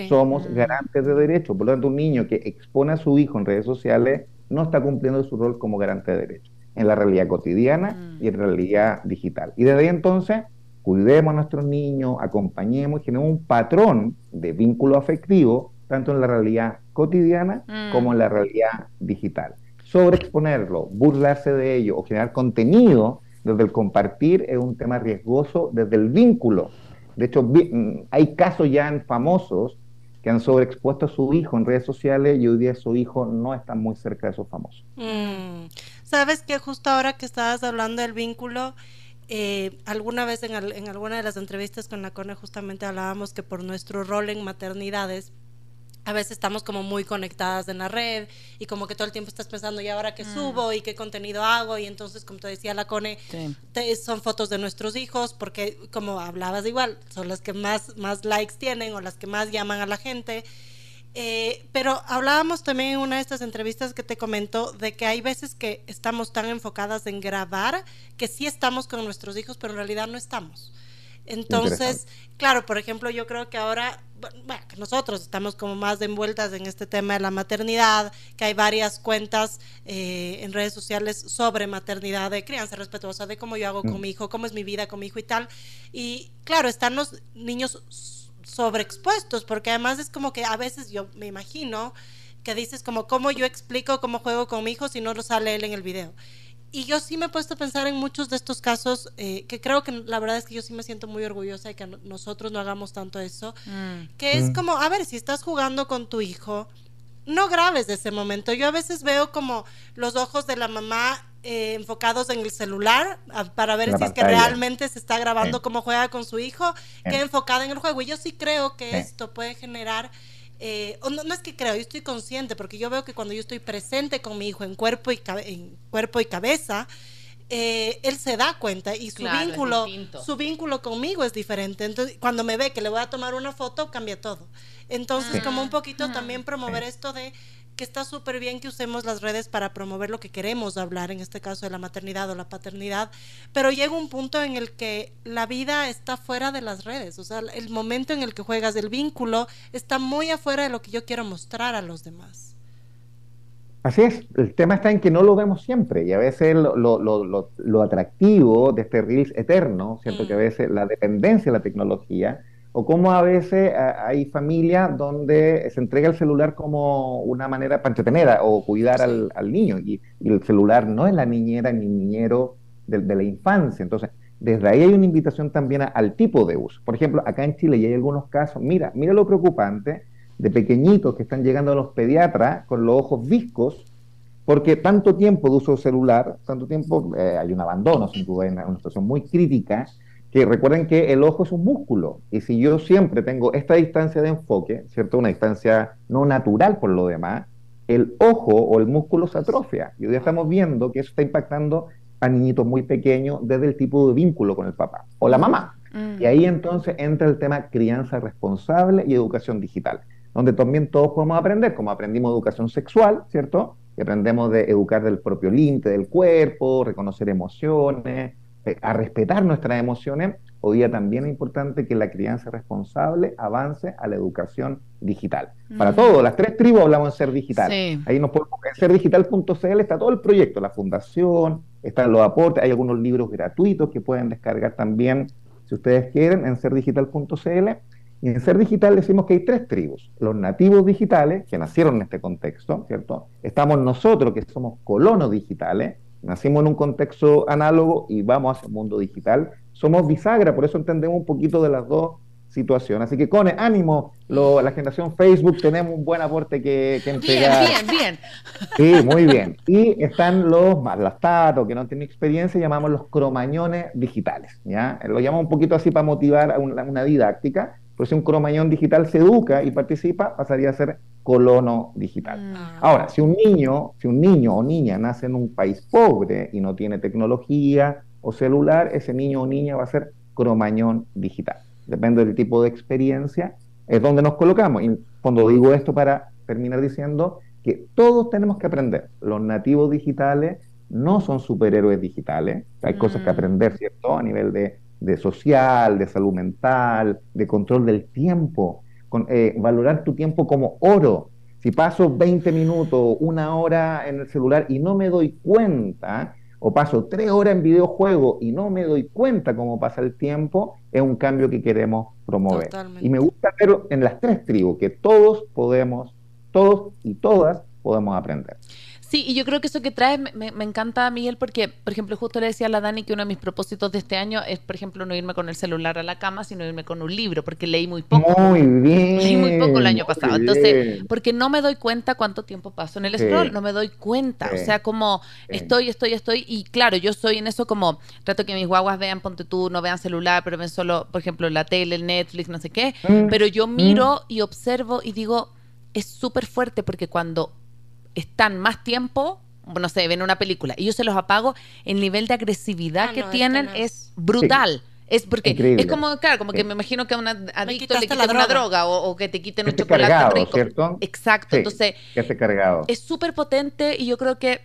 Somos mm. garantes de derechos. Por lo tanto, un niño que expone a su hijo en redes sociales no está cumpliendo su rol como garante de derechos en la realidad cotidiana mm. y en realidad digital. Y desde ahí entonces, cuidemos a nuestros niños, acompañemos, generemos un patrón de vínculo afectivo, tanto en la realidad cotidiana mm. como en la realidad digital. Sobreexponerlo, burlarse de ello o generar contenido desde el compartir es un tema riesgoso desde el vínculo. De hecho, mm, hay casos ya famosos que han sobreexpuesto a su hijo en redes sociales y hoy día su hijo no está muy cerca de esos famosos. Mm. Sabes que justo ahora que estabas hablando del vínculo, eh, alguna vez en, en, alguna de las entrevistas con la CONE justamente hablábamos que por nuestro rol en maternidades, a veces estamos como muy conectadas en la red y como que todo el tiempo estás pensando, ¿y ahora qué mm. subo? ¿Y qué contenido hago? Y entonces, como te decía la Cone, son fotos de nuestros hijos porque, como hablabas igual, son las que más, más likes tienen o las que más llaman a la gente. Eh, pero hablábamos también en una de estas entrevistas que te comentó de que hay veces que estamos tan enfocadas en grabar que sí estamos con nuestros hijos, pero en realidad no estamos. Entonces, claro, por ejemplo, yo creo que ahora, bueno, que nosotros estamos como más envueltas en este tema de la maternidad, que hay varias cuentas eh, en redes sociales sobre maternidad, de crianza respetuosa, de cómo yo hago con mm. mi hijo, cómo es mi vida con mi hijo y tal. Y claro, están los niños sobreexpuestos, porque además es como que a veces yo me imagino que dices como, ¿cómo yo explico cómo juego con mi hijo si no lo sale él en el video? Y yo sí me he puesto a pensar en muchos de estos casos, eh, que creo que la verdad es que yo sí me siento muy orgullosa de que nosotros no hagamos tanto eso, mm. que es mm. como, a ver, si estás jugando con tu hijo, no grabes de ese momento. Yo a veces veo como los ojos de la mamá eh, enfocados en el celular para ver si es que realmente se está grabando cómo juega con su hijo, que enfocada en el juego. Y yo sí creo que esto puede generar eh, no, es que creo, yo estoy consciente, porque yo veo que cuando yo estoy presente con mi hijo en cuerpo y, en cuerpo y cabeza, eh, él se da cuenta y su vínculo su vínculo conmigo es diferente. Entonces cuando me ve que le voy a tomar una foto cambia todo. Entonces como un poquito también promover esto de que está súper bien que usemos las redes para promover lo que queremos hablar, en este caso de la maternidad o la paternidad, pero llega un punto en el que la vida está fuera de las redes, o sea, el momento en el que juegas el vínculo está muy afuera de lo que yo quiero mostrar a los demás. Así es, el tema está en que no lo vemos siempre y a veces lo, lo, lo, lo atractivo de este Reels eterno, ¿cierto? Que a mm. veces la dependencia de la tecnología o cómo a veces eh, hay familias donde se entrega el celular como una manera para entretener o cuidar al, niño, y, el celular no es la niñera ni niñero de, la infancia. Entonces, desde ahí hay una invitación también al tipo de uso. Por ejemplo, acá en Chile ya hay algunos casos, mira, mira lo preocupante de pequeñitos que están llegando a los pediatras con los ojos viscos, porque tanto tiempo de uso celular, tanto tiempo, eh, hay un abandono, sin duda, en una situación muy crítica, que recuerden que el ojo es un músculo y si yo siempre tengo esta distancia de enfoque, ¿cierto? Una distancia no natural por lo demás, el ojo o el músculo se atrofia. Y hoy estamos viendo que eso está impactando a niñitos muy pequeños desde el tipo de vínculo con el papá o la mamá. Mm. Y ahí entonces entra el tema crianza responsable y educación digital, donde también todos podemos aprender, como aprendimos educación sexual, ¿cierto? Aprendemos de educar del propio límite del cuerpo, reconocer emociones, a respetar nuestras emociones, hoy día también es importante que la crianza responsable avance a la educación digital. Para todo, las tres tribus hablamos en Ser Digital. Ahí nos podemos, en serdigital.cl está todo el proyecto, la fundación, están los aportes, hay algunos libros gratuitos que pueden descargar también, si ustedes quieren, en serdigital.cl. Y en Ser Digital decimos que hay tres tribus. Los nativos digitales, que nacieron en este contexto, ¿cierto? Estamos nosotros, que somos colonos digitales, nacimos en un contexto análogo y vamos hacia el mundo digital. Somos bisagra, por eso entendemos un poquito de las dos situaciones. Así que, Cone, ánimo, la generación Facebook, tenemos un buen aporte que, que entregar. Bien, bien, bien. Sí, muy bien. Y están los más que no tienen experiencia, llamamos los cromañones digitales. ¿ya? Lo llamamos un poquito así para motivar a una, didáctica. Pues si un cromañón digital se educa y participa, pasaría a ser colono digital. Mm. Ahora, si un niño, si un niño o niña nace en un país pobre y no tiene tecnología o celular, ese niño o niña va a ser cromañón digital. Depende del tipo de experiencia, es donde nos colocamos. Y cuando digo esto para terminar diciendo que todos tenemos que aprender. Los nativos digitales no son superhéroes digitales. Hay cosas que mm. aprender, ¿cierto? A nivel de de social, de salud mental, de control del tiempo, con, eh, valorar tu tiempo como oro. Si paso 20 minutos, una hora en el celular y no me doy cuenta, o paso tres horas en videojuego y no me doy cuenta cómo pasa el tiempo, es un cambio que queremos promover. Y me gusta verlo en las tres tribus, que todos podemos, todos y todas podemos aprender. Sí, y yo creo que eso que trae me, me, encanta, Miguel, porque, por ejemplo, justo le decía a la Dani que uno de mis propósitos de este año es, por ejemplo, no irme con el celular a la cama, sino irme con un libro, porque leí muy poco. Muy bien. Leí muy poco el año pasado. Entonces, porque no me doy cuenta cuánto tiempo paso en el scroll, no me doy cuenta. O sea, como estoy, estoy, estoy, y claro, yo soy en eso como trato que mis guaguas vean, ponte tú, no vean celular, pero ven solo, por ejemplo, la tele, el Netflix, no sé qué. Mm, pero yo miro mm. y observo y digo, es súper fuerte porque cuando están más tiempo no sé, ven una película y yo se los apago, el nivel de agresividad ah, que tienen es, brutal. Es porque es como, claro, como que me imagino que a un adicto le quiten una droga o, que te quiten un chocolate rico. ¿cierto? Exacto, entonces cargado. es súper potente y yo creo que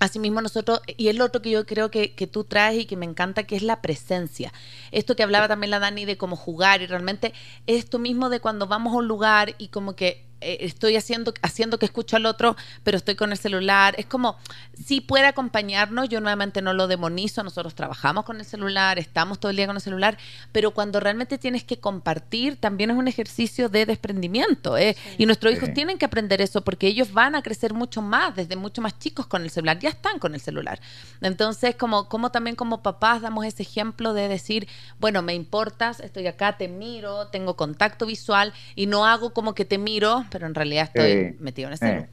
Asimismo nosotros, y es lo otro que yo creo que, que, tú traes y que me encanta, que es la presencia. Esto que hablaba también la Dani de cómo jugar y realmente esto mismo de cuando vamos a un lugar y como que eh, estoy haciendo, haciendo que escucho al otro, pero estoy con el celular. Es como, si puede acompañarnos, yo nuevamente no lo demonizo, nosotros trabajamos con el celular, estamos todo el día con el celular, pero cuando realmente tienes que compartir, también es un ejercicio de desprendimiento. ¿eh? Y nuestros hijos tienen que aprender eso porque ellos van a crecer mucho más, desde mucho más chicos con el celular, ya están con el celular. Entonces, como, como también como papás damos ese ejemplo de decir, bueno, me importas, estoy acá, te miro, tengo contacto visual y no hago como que te miro pero en realidad estoy metido en ese.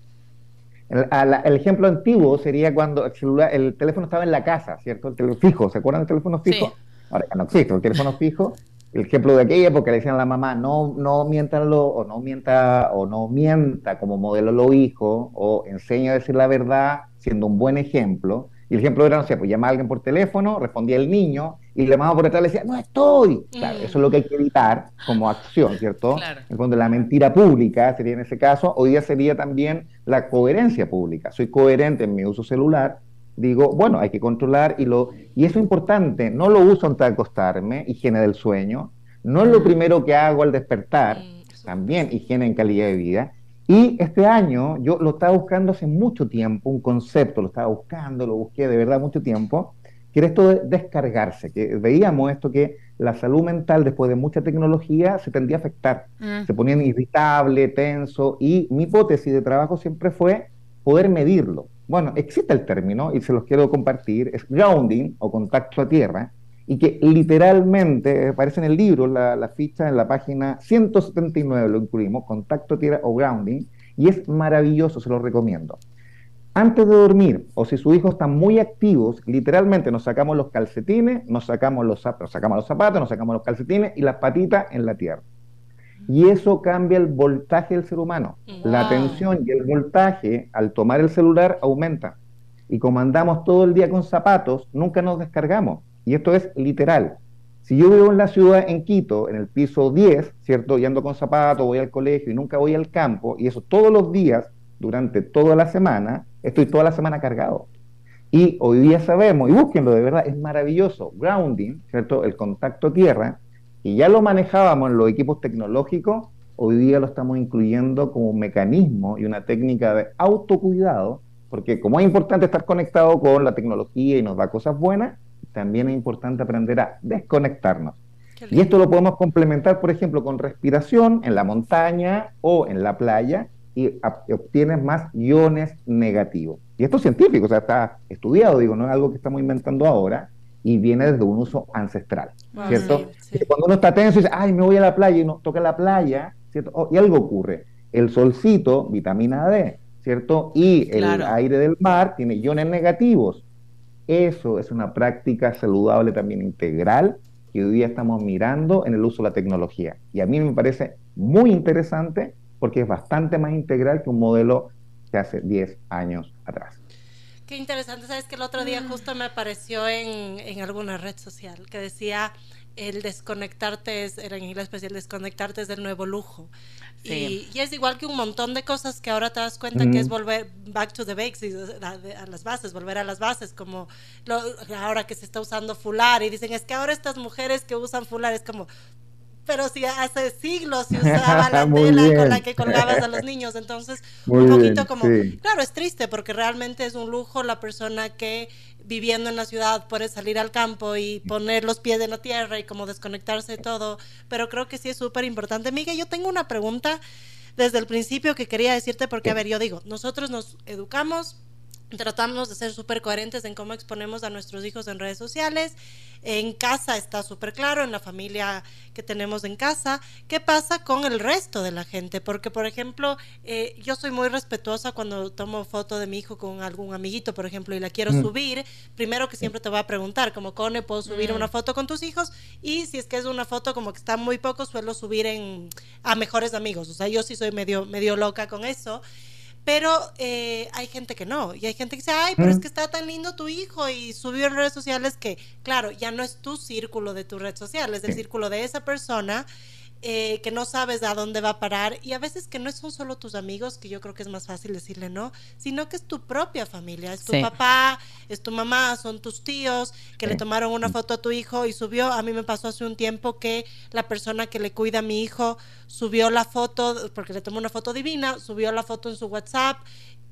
El, ejemplo antiguo sería cuando el celular, el teléfono estaba en la casa, ¿cierto? El teléfono fijo, ¿se acuerdan del teléfono fijo? Ahora ya no existe, el teléfono fijo. El ejemplo de aquella época le decían a la mamá, no, no miéntanlo, o no mienta, o no mienta como modelo lo hijo, o enseña a decir la verdad siendo un buen ejemplo. Y el ejemplo era, no sé, pues llama a alguien por teléfono, respondía el niño, y le llamaba por detrás y le decía, no estoy. Claro, eso es lo que hay que evitar como acción, ¿cierto? Claro. En la mentira pública sería en ese caso, hoy día sería también la coherencia pública. Soy coherente en mi uso celular, digo, bueno, hay que controlar y lo y eso es importante, no lo uso antes de acostarme, higiene del sueño, no es lo primero que hago al despertar, también higiene en calidad de vida, y este año yo lo estaba buscando hace mucho tiempo, un concepto, lo estaba buscando, lo busqué de verdad mucho tiempo, que era esto de descargarse, que veíamos esto que la salud mental después de mucha tecnología se tendía a afectar, mm. se ponían irritable, tenso, y mi hipótesis de trabajo siempre fue poder medirlo. Bueno, existe el término y se los quiero compartir, es grounding o contacto a tierra, y que literalmente aparece en el libro, la, ficha en la página 179 lo incluimos, contacto tierra o grounding, y es maravilloso, se lo recomiendo. Antes de dormir, o si sus hijos están muy activos, literalmente nos sacamos los calcetines, nos sacamos los, nos sacamos los zapatos, nos sacamos los calcetines y las patitas en la tierra. Y eso cambia el voltaje del ser humano. La tensión y el voltaje al tomar el celular aumenta. Y como andamos todo el día con zapatos, nunca nos descargamos y esto es literal. Si yo vivo en la ciudad, en Quito, en el piso 10, ¿cierto? Y ando con zapatos, voy al colegio y nunca voy al campo, y eso todos los días, durante toda la semana, estoy toda la semana cargado. Y hoy día sabemos, y búsquenlo de verdad, es maravilloso. Grounding, ¿cierto? El contacto tierra, y ya lo manejábamos en los equipos tecnológicos, hoy día lo estamos incluyendo como un mecanismo y una técnica de autocuidado, porque como es importante estar conectado con la tecnología y nos da cosas buenas, también es importante aprender a desconectarnos. Y esto lo podemos complementar, por ejemplo, con respiración en la montaña o en la playa y obtienes más iones negativos. Y esto es científico, o sea, está estudiado, digo, no es algo que estamos inventando ahora y viene desde un uso ancestral, ¿cierto? Cuando uno está tenso y dice, ay, me voy a la playa y uno toca la playa, ¿cierto? Oh, y algo ocurre. El solcito, vitamina D, ¿cierto? Y el aire del mar tiene iones negativos. Eso es una práctica saludable también integral que hoy día estamos mirando en el uso de la tecnología. Y a mí me parece muy interesante porque es bastante más integral que un modelo que hace 10 años atrás. Qué interesante, sabes que el otro día justo me apareció en, en alguna red social que decía el desconectarte es, era en inglés especial, desconectarte es del nuevo lujo. Y, es igual que un montón de cosas que ahora te das cuenta que es volver back to the basics, a, las bases, volver a las bases, como ahora que se está usando fular y dicen, es que ahora estas mujeres que usan fular es como, pero si hace siglos se [LAUGHS] usaba la tela con la que colgabas a los [LAUGHS] niños, entonces un poquito como, claro, es triste porque realmente es un lujo la persona que viviendo en la ciudad puede salir al campo y poner los pies en la tierra y como desconectarse de todo, pero creo que sí es súper importante. Miguel, yo tengo una pregunta desde el principio que quería decirte porque, a ver, yo digo, nosotros nos educamos tratamos de ser súper coherentes en cómo exponemos a nuestros hijos en redes sociales. En casa está súper claro, en la familia que tenemos en casa. ¿Qué pasa con el resto de la gente? Porque, por ejemplo, eh, yo soy muy respetuosa cuando tomo foto de mi hijo con algún amiguito, por ejemplo, y la quiero mm. subir. Primero que siempre te voy a preguntar, como, Cone, ¿puedo subir mm. una foto con tus hijos? Y si es que es una foto como que está muy poco, suelo subir en, a mejores amigos. O sea, yo sí soy medio, medio loca con eso. Pero eh, hay gente que no, y hay gente que dice, ay, pero es mm. que está tan lindo tu hijo y subió en redes sociales que, claro, ya no es tu círculo de tu red social, es el círculo de esa persona eh, que no sabes a dónde va a parar y a veces que no son solo tus amigos, que yo creo que es más fácil decirle no, sino que es tu propia familia, es tu papá, es tu mamá, son tus tíos que le tomaron una foto a tu hijo y subió, a mí me pasó hace un tiempo que la persona que le cuida a mi hijo subió la foto, porque le tomó una foto divina, subió la foto en su WhatsApp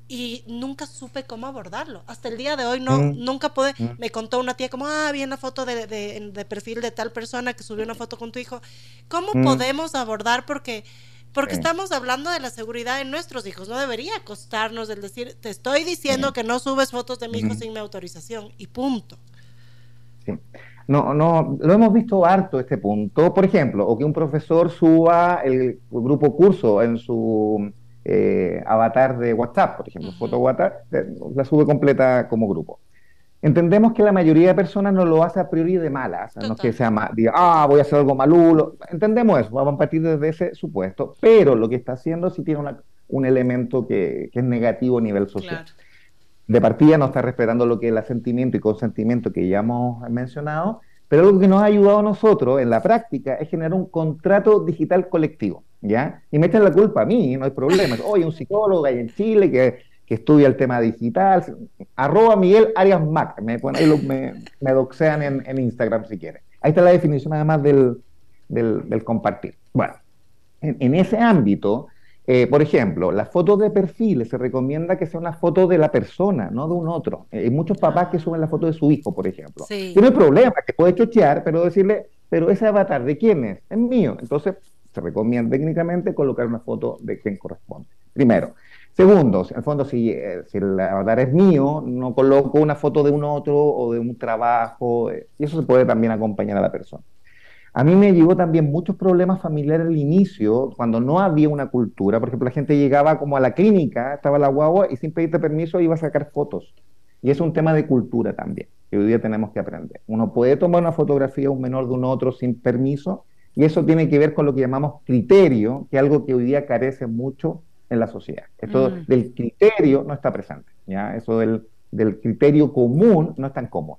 y nunca supe cómo abordarlo. Hasta el día de hoy no, mm. nunca pude. Mm. Me contó una tía como, ah, vi una foto de, de, perfil de tal persona que subió una foto con tu hijo. ¿Cómo mm. podemos abordar? Porque, porque estamos hablando de la seguridad de nuestros hijos. No debería costarnos el decir, te estoy diciendo que no subes fotos de mi hijo sin mi autorización y punto. Sí. No, no, lo hemos visto harto este punto. Por ejemplo, o que un profesor suba el grupo curso en su eh, avatar de WhatsApp, por ejemplo, foto WhatsApp, la sube completa como grupo. Entendemos que la mayoría de personas no lo hace a priori de malas, no es que sea diga, ah, voy a hacer algo malulo. Entendemos eso, vamos a partir desde ese supuesto, pero lo que está haciendo sí tiene un elemento que, es negativo a nivel social. De partida no está respetando lo que es el asentimiento y consentimiento que ya hemos mencionado, pero algo que nos ha ayudado a nosotros en la práctica es generar un contrato digital colectivo. ¿ya? Y me echan la culpa a mí, no hay problema. Oye, un psicólogo ahí en Chile que, que estudia el tema digital, arroba Miguel Arias Mac, me, me, me doxean en, en, Instagram si quieren. Ahí está la definición además del, del, del compartir. Bueno, en, en ese ámbito, eh, por ejemplo, las fotos de perfil se recomienda que sea una foto de la persona, no de un otro. Eh, hay muchos papás que suben la foto de su hijo, por ejemplo. Sí. No hay problema, que puede chochear, pero decirle, pero ese avatar, ¿de quién es? Es mío. Entonces, se recomienda técnicamente colocar una foto de quien corresponde. Primero. Segundo, en el fondo, si, eh, si, el avatar es mío, no coloco una foto de un otro o de un trabajo, eh, y eso se puede también acompañar a la persona. A mí me llevó también muchos problemas familiares al inicio, cuando no había una cultura. Por ejemplo, la gente llegaba como a la clínica, estaba la guagua y sin pedirte permiso iba a sacar fotos. Y es un tema de cultura también, que hoy día tenemos que aprender. Uno puede tomar una fotografía de un menor de un otro sin permiso, y eso tiene que ver con lo que llamamos criterio, que es algo que hoy día carece mucho en la sociedad. Esto mm. del criterio no está presente, ¿ya? Eso del, del criterio común no es tan común.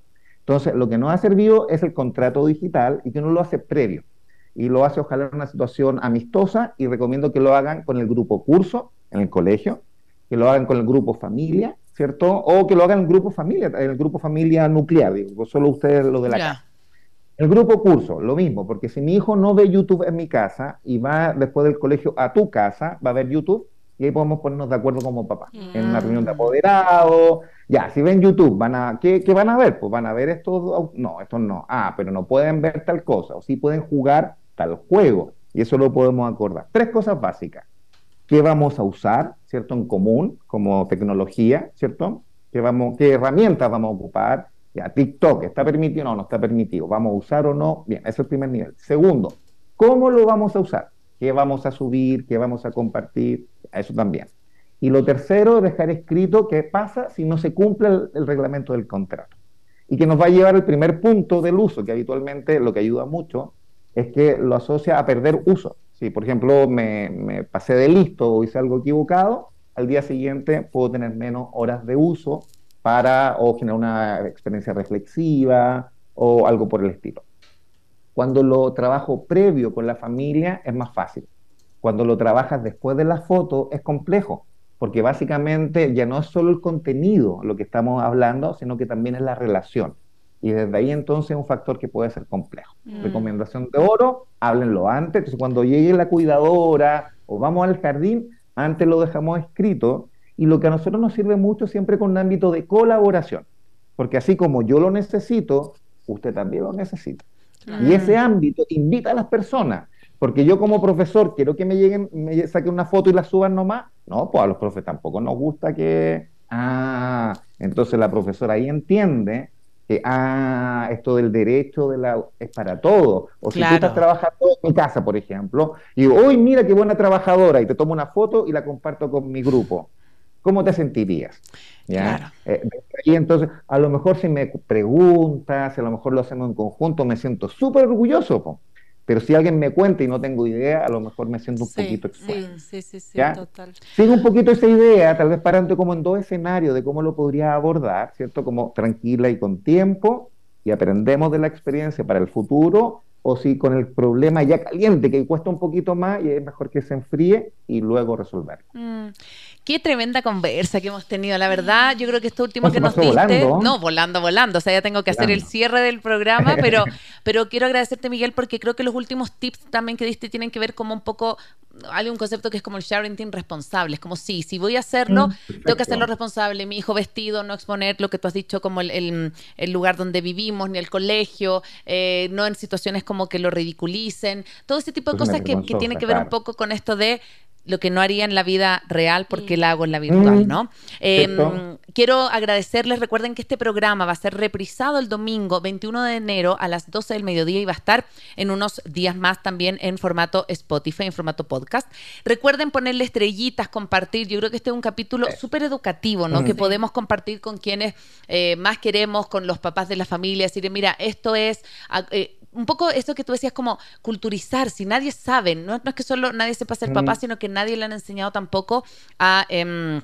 Entonces, lo que nos ha servido es el contrato digital y que uno lo hace previo. Y lo hace ojalá en una situación amistosa y recomiendo que lo hagan con el grupo curso en el colegio, que lo hagan con el grupo familia, ¿cierto? O que lo hagan en el grupo familia, en el grupo familia nuclear, digo, solo ustedes lo de la casa. El grupo curso, lo mismo, porque si mi hijo no ve YouTube en mi casa y va después del colegio a tu casa, va a ver YouTube y ahí podemos ponernos de acuerdo como papá. En una reunión de mm. apoderados, ya, si ven YouTube, van a, ¿qué, ¿qué, van a ver? Pues van a ver esto, no, esto no, ah, pero no pueden ver tal cosa, o sí pueden jugar tal juego, y eso lo podemos acordar. Tres cosas básicas. ¿Qué vamos a usar, cierto, en común, como tecnología, cierto? ¿Qué, vamos, qué herramientas vamos a ocupar? Ya, TikTok, ¿está permitido o no? No está permitido. ¿Vamos a usar o no? Bien, ese es el primer nivel. Segundo, ¿cómo lo vamos a usar? ¿Qué vamos a subir? ¿Qué vamos a compartir? Eso también. Y lo tercero, dejar escrito qué pasa si no se cumple el, reglamento del contrato. Y que nos va a llevar al primer punto del uso, que habitualmente lo que ayuda mucho es que lo asocia a perder uso. Si, por ejemplo, me, me pasé de listo o hice algo equivocado, al día siguiente puedo tener menos horas de uso para o generar una experiencia reflexiva o algo por el estilo. Cuando lo trabajo previo con la familia es más fácil. Cuando lo trabajas después de la foto es complejo, porque básicamente ya no es solo el contenido lo que estamos hablando, sino que también es la relación. Y desde ahí entonces es un factor que puede ser complejo. Mm. Recomendación de oro, háblenlo antes. Entonces cuando llegue la cuidadora o vamos al jardín, antes lo dejamos escrito y lo que a nosotros nos sirve mucho siempre con un ámbito de colaboración, porque así como yo lo necesito, usted también lo necesita. Y ese ámbito invita a las personas, porque yo como profesor quiero que me lleguen, me saquen una foto y la suban nomás. No, pues a los profes tampoco nos gusta que... Ah, entonces la profesora ahí entiende que, ah, esto del derecho de la, es para todos. O si tú estás trabajando en mi casa, por ejemplo, y digo, uy, mira qué buena trabajadora, y te tomo una foto y la comparto con mi grupo. ¿cómo te sentirías? ¿Ya? Eh, y entonces, a lo mejor si me preguntas, a lo mejor lo hacemos en conjunto, me siento súper orgulloso, pero si alguien me cuenta y no tengo idea, a lo mejor me siento un poquito expuesto. Sí, sí, sí, total. Sigo un poquito esa idea, tal vez parando como en dos escenarios de cómo lo podría abordar, ¿cierto? Como tranquila y con tiempo, y aprendemos de la experiencia para el futuro, o si con el problema ya caliente, que cuesta un poquito más, y es mejor que se enfríe y luego resolverlo. Mm. Qué tremenda conversa que hemos tenido, la verdad. Yo creo que esto último que nos diste. Volando. No, volando, volando. O sea, ya tengo que hacer el cierre del programa, pero, [LAUGHS] pero quiero agradecerte, Miguel, porque creo que los últimos tips también que diste tienen que ver como un poco. Hay un concepto que es como el sharing team responsable. Es como, sí, si voy a hacerlo, mm, tengo que hacerlo responsable. Mi hijo vestido, no exponer lo que tú has dicho como el, lugar donde vivimos, ni el colegio, eh, no en situaciones como que lo ridiculicen. Todo ese tipo de cosas que, que tiene que ver un poco con esto de lo que no haría en la vida real porque la hago en la virtual, mm. ¿no? Em, quiero agradecerles, recuerden que este programa va a ser reprisado el domingo 21 de enero a las 12 del mediodía y va a estar en unos días más también en formato Spotify, en formato podcast. Recuerden ponerle estrellitas, compartir, yo creo que este es un capítulo súper educativo, ¿no? Mm. Que podemos compartir con quienes eh, más queremos, con los papás de la familia, decir, mira, esto es... Eh, un poco esto que tú decías como culturizar, si nadie sabe, no, es que solo nadie sepa ser papá, sino que nadie le han enseñado tampoco a, em,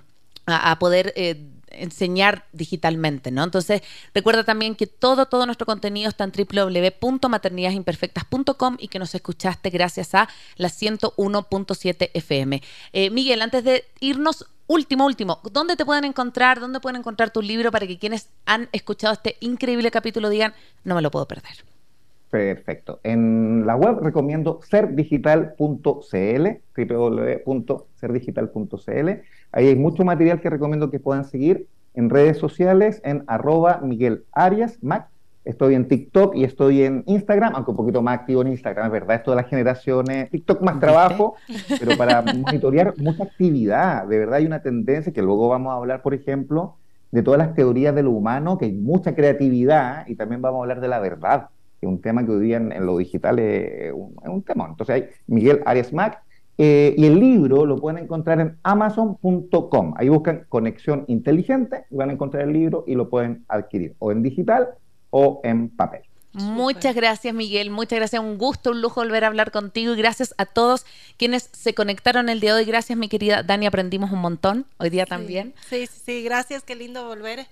a, poder... Eh, enseñar digitalmente, ¿no? Entonces, recuerda también que todo, todo nuestro contenido está en www.maternidadesimperfectas.com y que nos escuchaste gracias a la 101.7 FM. Eh, Miguel, antes de irnos, último, último, ¿dónde te pueden encontrar? ¿Dónde pueden encontrar tu libro para que quienes han escuchado este increíble capítulo digan, no me lo puedo perder? Perfecto. En la web recomiendo serdigital.cl, www.serdigital.cl. Ahí hay mucho material que recomiendo que puedan seguir en redes sociales, en arroba Miguel Arias Mac. Estoy en TikTok y estoy en Instagram, aunque un poquito más activo en Instagram, es verdad, esto de las generaciones, TikTok más trabajo, [LAUGHS] pero para monitorear mucha actividad, de verdad hay una tendencia que luego vamos a hablar, por ejemplo, de todas las teorías de lo humano, que hay mucha creatividad y también vamos a hablar de la verdad es un tema que hoy día en, lo digital es un, tema. Entonces hay Miguel Arias Mac, eh, y el libro lo pueden encontrar en amazon.com. Ahí buscan Conexión Inteligente, van a encontrar el libro y lo pueden adquirir o en digital o en papel. Muchas gracias, Miguel. Muchas gracias. Un gusto, un lujo volver a hablar contigo. Y gracias a todos quienes se conectaron el día de hoy. Gracias, mi querida Dani. Aprendimos un montón hoy día también. Sí, sí, sí. Gracias. Qué lindo volver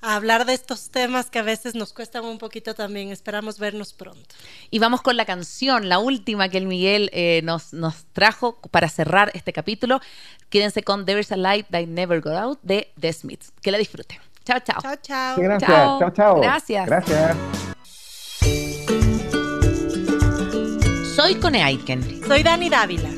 a hablar de estos temas que a veces nos cuestan un poquito también. Esperamos vernos pronto. Y vamos con la canción, la última que el Miguel eh, nos, nos trajo para cerrar este capítulo. Quédense con There's a Light That Never Got Out de The Smiths. Que la disfruten. Chao, chao. Chao, chao. gracias. Chao, chao. Gracias. Gracias. Soy Cone Aitken. Soy Dani Dávila.